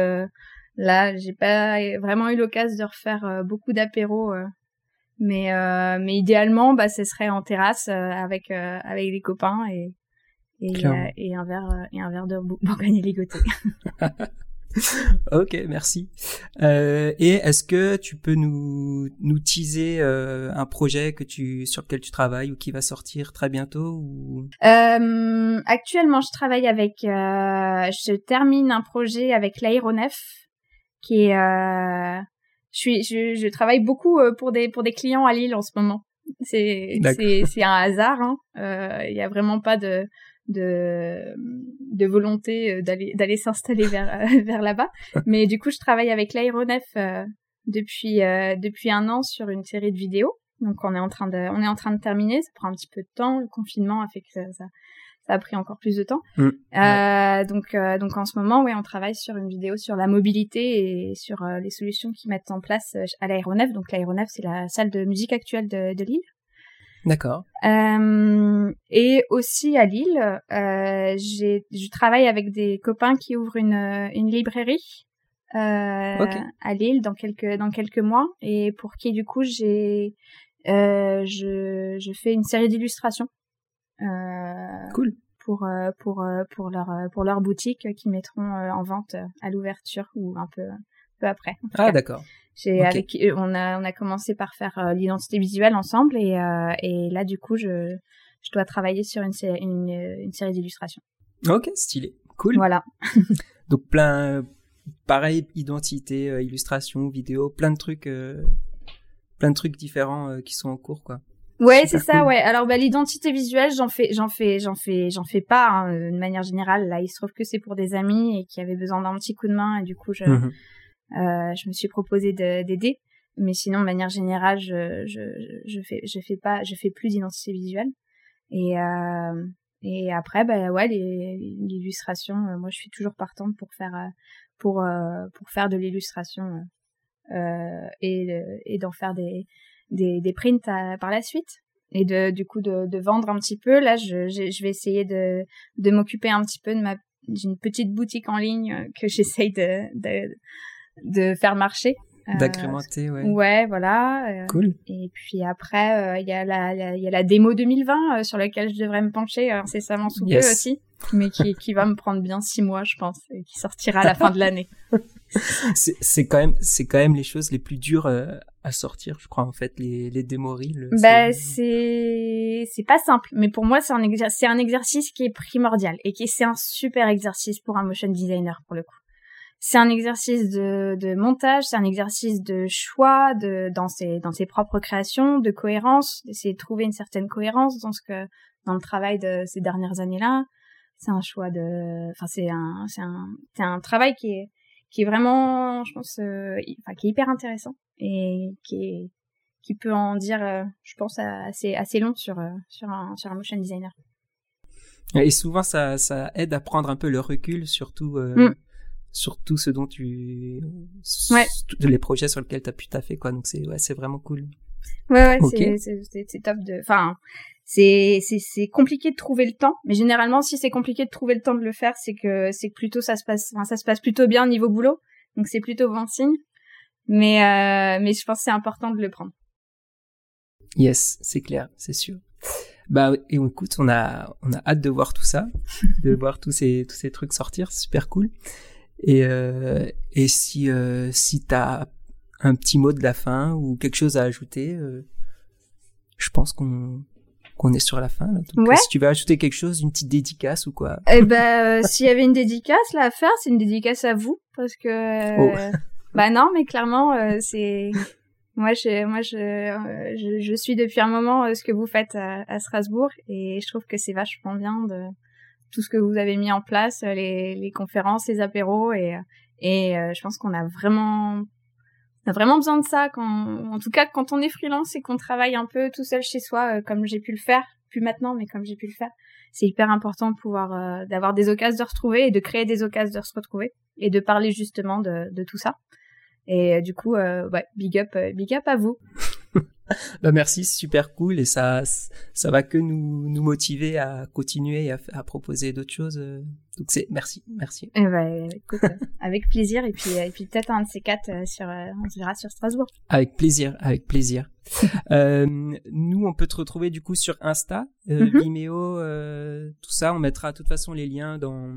Là, j'ai pas vraiment eu l'occasion de refaire beaucoup d'apéros. mais mais idéalement, bah, ce serait en terrasse avec avec des copains et et, euh, et, un verre euh, et un verre de Bourgogne ligoté. (laughs) ok, merci. Euh, et est-ce que tu peux nous nous teaser euh, un projet que tu sur lequel tu travailles ou qui va sortir très bientôt ou? Euh, Actuellement, je travaille avec. je termine un projet avec l'aéronef qui est. je suis je, je travaille beaucoup pour des pour des clients à Lille en ce moment. C'est c'est c'est un hasard. Il hein. y a vraiment pas de de, de volonté euh, d'aller d'aller s'installer vers (laughs) vers là-bas. Mais du coup, je travaille avec l'aéronef euh, depuis euh, depuis un an sur une série de vidéos. Donc on est en train de on est en train de terminer. Ça prend un petit peu de temps. Le confinement a fait que ça, ça, a pris encore plus de temps. Mmh. Euh, donc donc en ce moment, oui, on travaille sur une vidéo sur la mobilité et sur les solutions qu'ils mettent en place à l'aéronef. Donc l'aéronef, c'est la salle de musique actuelle de, de Lille. D'accord. Euh, et aussi à Lille, euh, j'ai, je travaille avec des copains qui ouvrent une, une librairie euh, à Lille dans quelques dans quelques mois et pour qui du coup j'ai euh, je, je fais une série d'illustrations. Euh, cool. Pour pour pour leur pour leur boutique qui mettront en vente à l'ouverture ou un peu peu après. Ah d'accord. J'ai avec euh, on a on a commencé par faire euh, l'identité visuelle ensemble et euh, et là du coup je je dois travailler sur une une, une série d'illustrations. Ok, stylé, cool. Voilà. (laughs) Donc plein pareil identité, illustration, vidéo, plein de trucs plein de trucs différents qui sont en cours quoi. Ouais, c'est ça, ouais. Alors bah l'identité visuelle, j'en fais j'en fais j'en fais j'en fais pas hein, de manière générale là, il se trouve que c'est pour des amis et qui avaient besoin d'un petit coup de main et du coup je mmh euh, je me suis proposé d'aider, mais sinon de manière générale, je, je, je fais je fais pas je fais plus d'identité visuelle. Et euh, et après bah ouais l'illustration, euh, moi je suis toujours partante pour faire pour pour faire de l'illustration et et d'en faire des des, des prints par la suite et de du coup de, de vendre un petit peu là je je, vais essayer de de m'occuper un petit peu de ma d'une petite boutique en ligne que (laughs) j'essaye de, de de faire marcher. Euh, D'agrémenter, ouais. Ouais, voilà. Euh, cool. Et puis après, euh, il y a la, il y a la démo 2020 sur laquelle je devrais me pencher incessamment sous peu aussi, mais qui, qui va me prendre bien six mois, je pense, et qui sortira à la fin de l'année. (laughs) c'est quand même, c'est quand même les choses les plus dures à sortir, je crois en fait, les les. Bah c'est c'est pas simple, mais pour moi c'est un c'est un exercice qui est primordial et qui c'est un super exercice pour un motion designer pour le coup c'est un exercice de, de montage, c'est un exercice de choix de dans ses dans ses propres créations, de cohérence, d'essayer de trouver une certaine cohérence dans ce que dans le travail de ces dernières années-là. C'est un choix de, enfin c'est un c'est un c'est un travail qui est qui est vraiment, je pense, euh, enfin qui est hyper intéressant et qui est qui peut en dire, euh, je pense, assez assez long sur euh, sur un sur un motion designer. Et souvent, ça, ça aide à prendre un peu le recul, surtout mm. sur tout ce dont tu ouais. les projets sur lesquels tu as pu taffer quoi. Donc c'est ouais vraiment cool. Ouais ouais c'est c'est top de enfin c'est compliqué de trouver le temps mais généralement si c'est compliqué de trouver le temps de le faire c'est que c'est plutôt ça se passe enfin, ça se passe plutôt bien niveau boulot. Donc c'est plutôt bon signe mais euh, mais je pense que c'est important de le prendre yes c'est clair c'est sûr bah et écoute on a on a hâte de voir tout ça (laughs) de voir tous ces tous ces trucs sortir c'est super cool et, euh, et si, euh, si tu as un petit mot de la fin ou quelque chose à ajouter, euh, je pense qu'on qu'on est sur la fin. Là. Donc, Ouais. Si tu veux ajouter quelque chose, une petite dédicace ou quoi Eh ben, euh, s'il y avait une dédicace là à faire, c'est une dédicace à vous parce que. Oh. Bah non, mais clairement, euh, c'est. Moi, je, moi, je, euh, je, je suis depuis un moment euh, ce que vous faites à, à Strasbourg et je trouve que c'est vachement bien de tout ce que vous avez mis en place, euh, les, les conférences, les apéros et et je pense qu'on a vraiment on a vraiment besoin de ça quand en tout cas quand on est freelance et qu'on travaille un peu tout seul chez soi comme j'ai pu le faire plus maintenant mais comme j'ai pu le faire c'est hyper important de pouvoir euh, d'avoir des occasions de retrouver et de créer des occasions de se retrouver et de parler justement de, de tout ça. Et euh, du coup euh, ouais big up big up à vous (laughs) Bah merci, c'est super cool et ça ça va que nous nous motiver à continuer et à, à proposer d'autres choses. euh. Donc c'est merci, merci. et ben écoute euh, avec plaisir et puis euh, et puis peut-être un de ces quatre sur on se verra sur Strasbourg Avec plaisir, avec plaisir. (laughs) euh, nous, on peut te retrouver du coup sur Insta, euh, Mhm. Vimeo, euh, tout ça. On mettra de toute façon les liens dans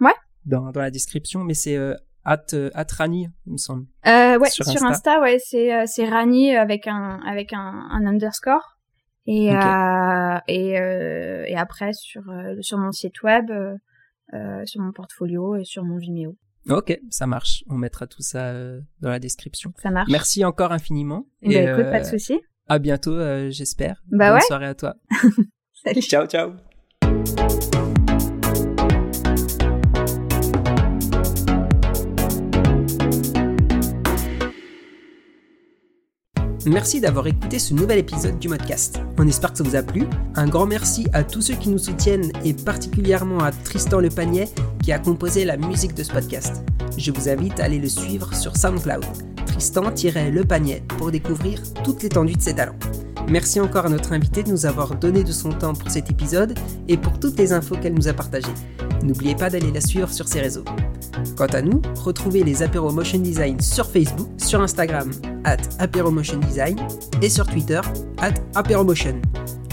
Ouais. dans, dans la description, mais c'est euh, at, euh, at Rani, il me semble. Euh, ouais, Sur sur, Insta. Insta. ouais, c'est euh, c'est Rani avec un avec un, un underscore et euh, et euh, et après sur sur mon site web, sur mon portfolio et sur mon Vimeo. Ok, ça marche. On mettra tout ça dans la description. Ça marche. Merci encore infiniment. Bah, Et, écoute, pas de souci. À bientôt, euh, j'espère. Bah Bonne ouais. soirée à toi. (laughs) Salut. Ciao, ciao. Merci d'avoir écouté ce nouvel épisode du Modcast. On espère que ça vous a plu. Un grand merci à tous ceux qui nous soutiennent et particulièrement à Tristan Le Panier qui a composé la musique de ce podcast. Je vous invite à aller le suivre sur SoundCloud, Tristan-Le Panier, pour découvrir toute l'étendue de ses talents. Merci encore à notre invité de nous avoir donné de son temps pour cet épisode et pour toutes les infos qu'elle nous a partagées. N'oubliez pas d'aller la suivre sur ses réseaux. Quant à nous, retrouvez les apéros Motion Design sur Facebook, sur Instagram, at apéro Motion Design, et sur Twitter, at apéromotion.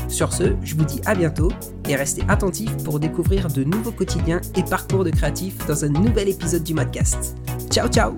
Sur ce, je vous dis à bientôt et restez attentifs pour découvrir de nouveaux quotidiens et parcours de créatifs dans un nouvel épisode du Modcast. Ciao ciao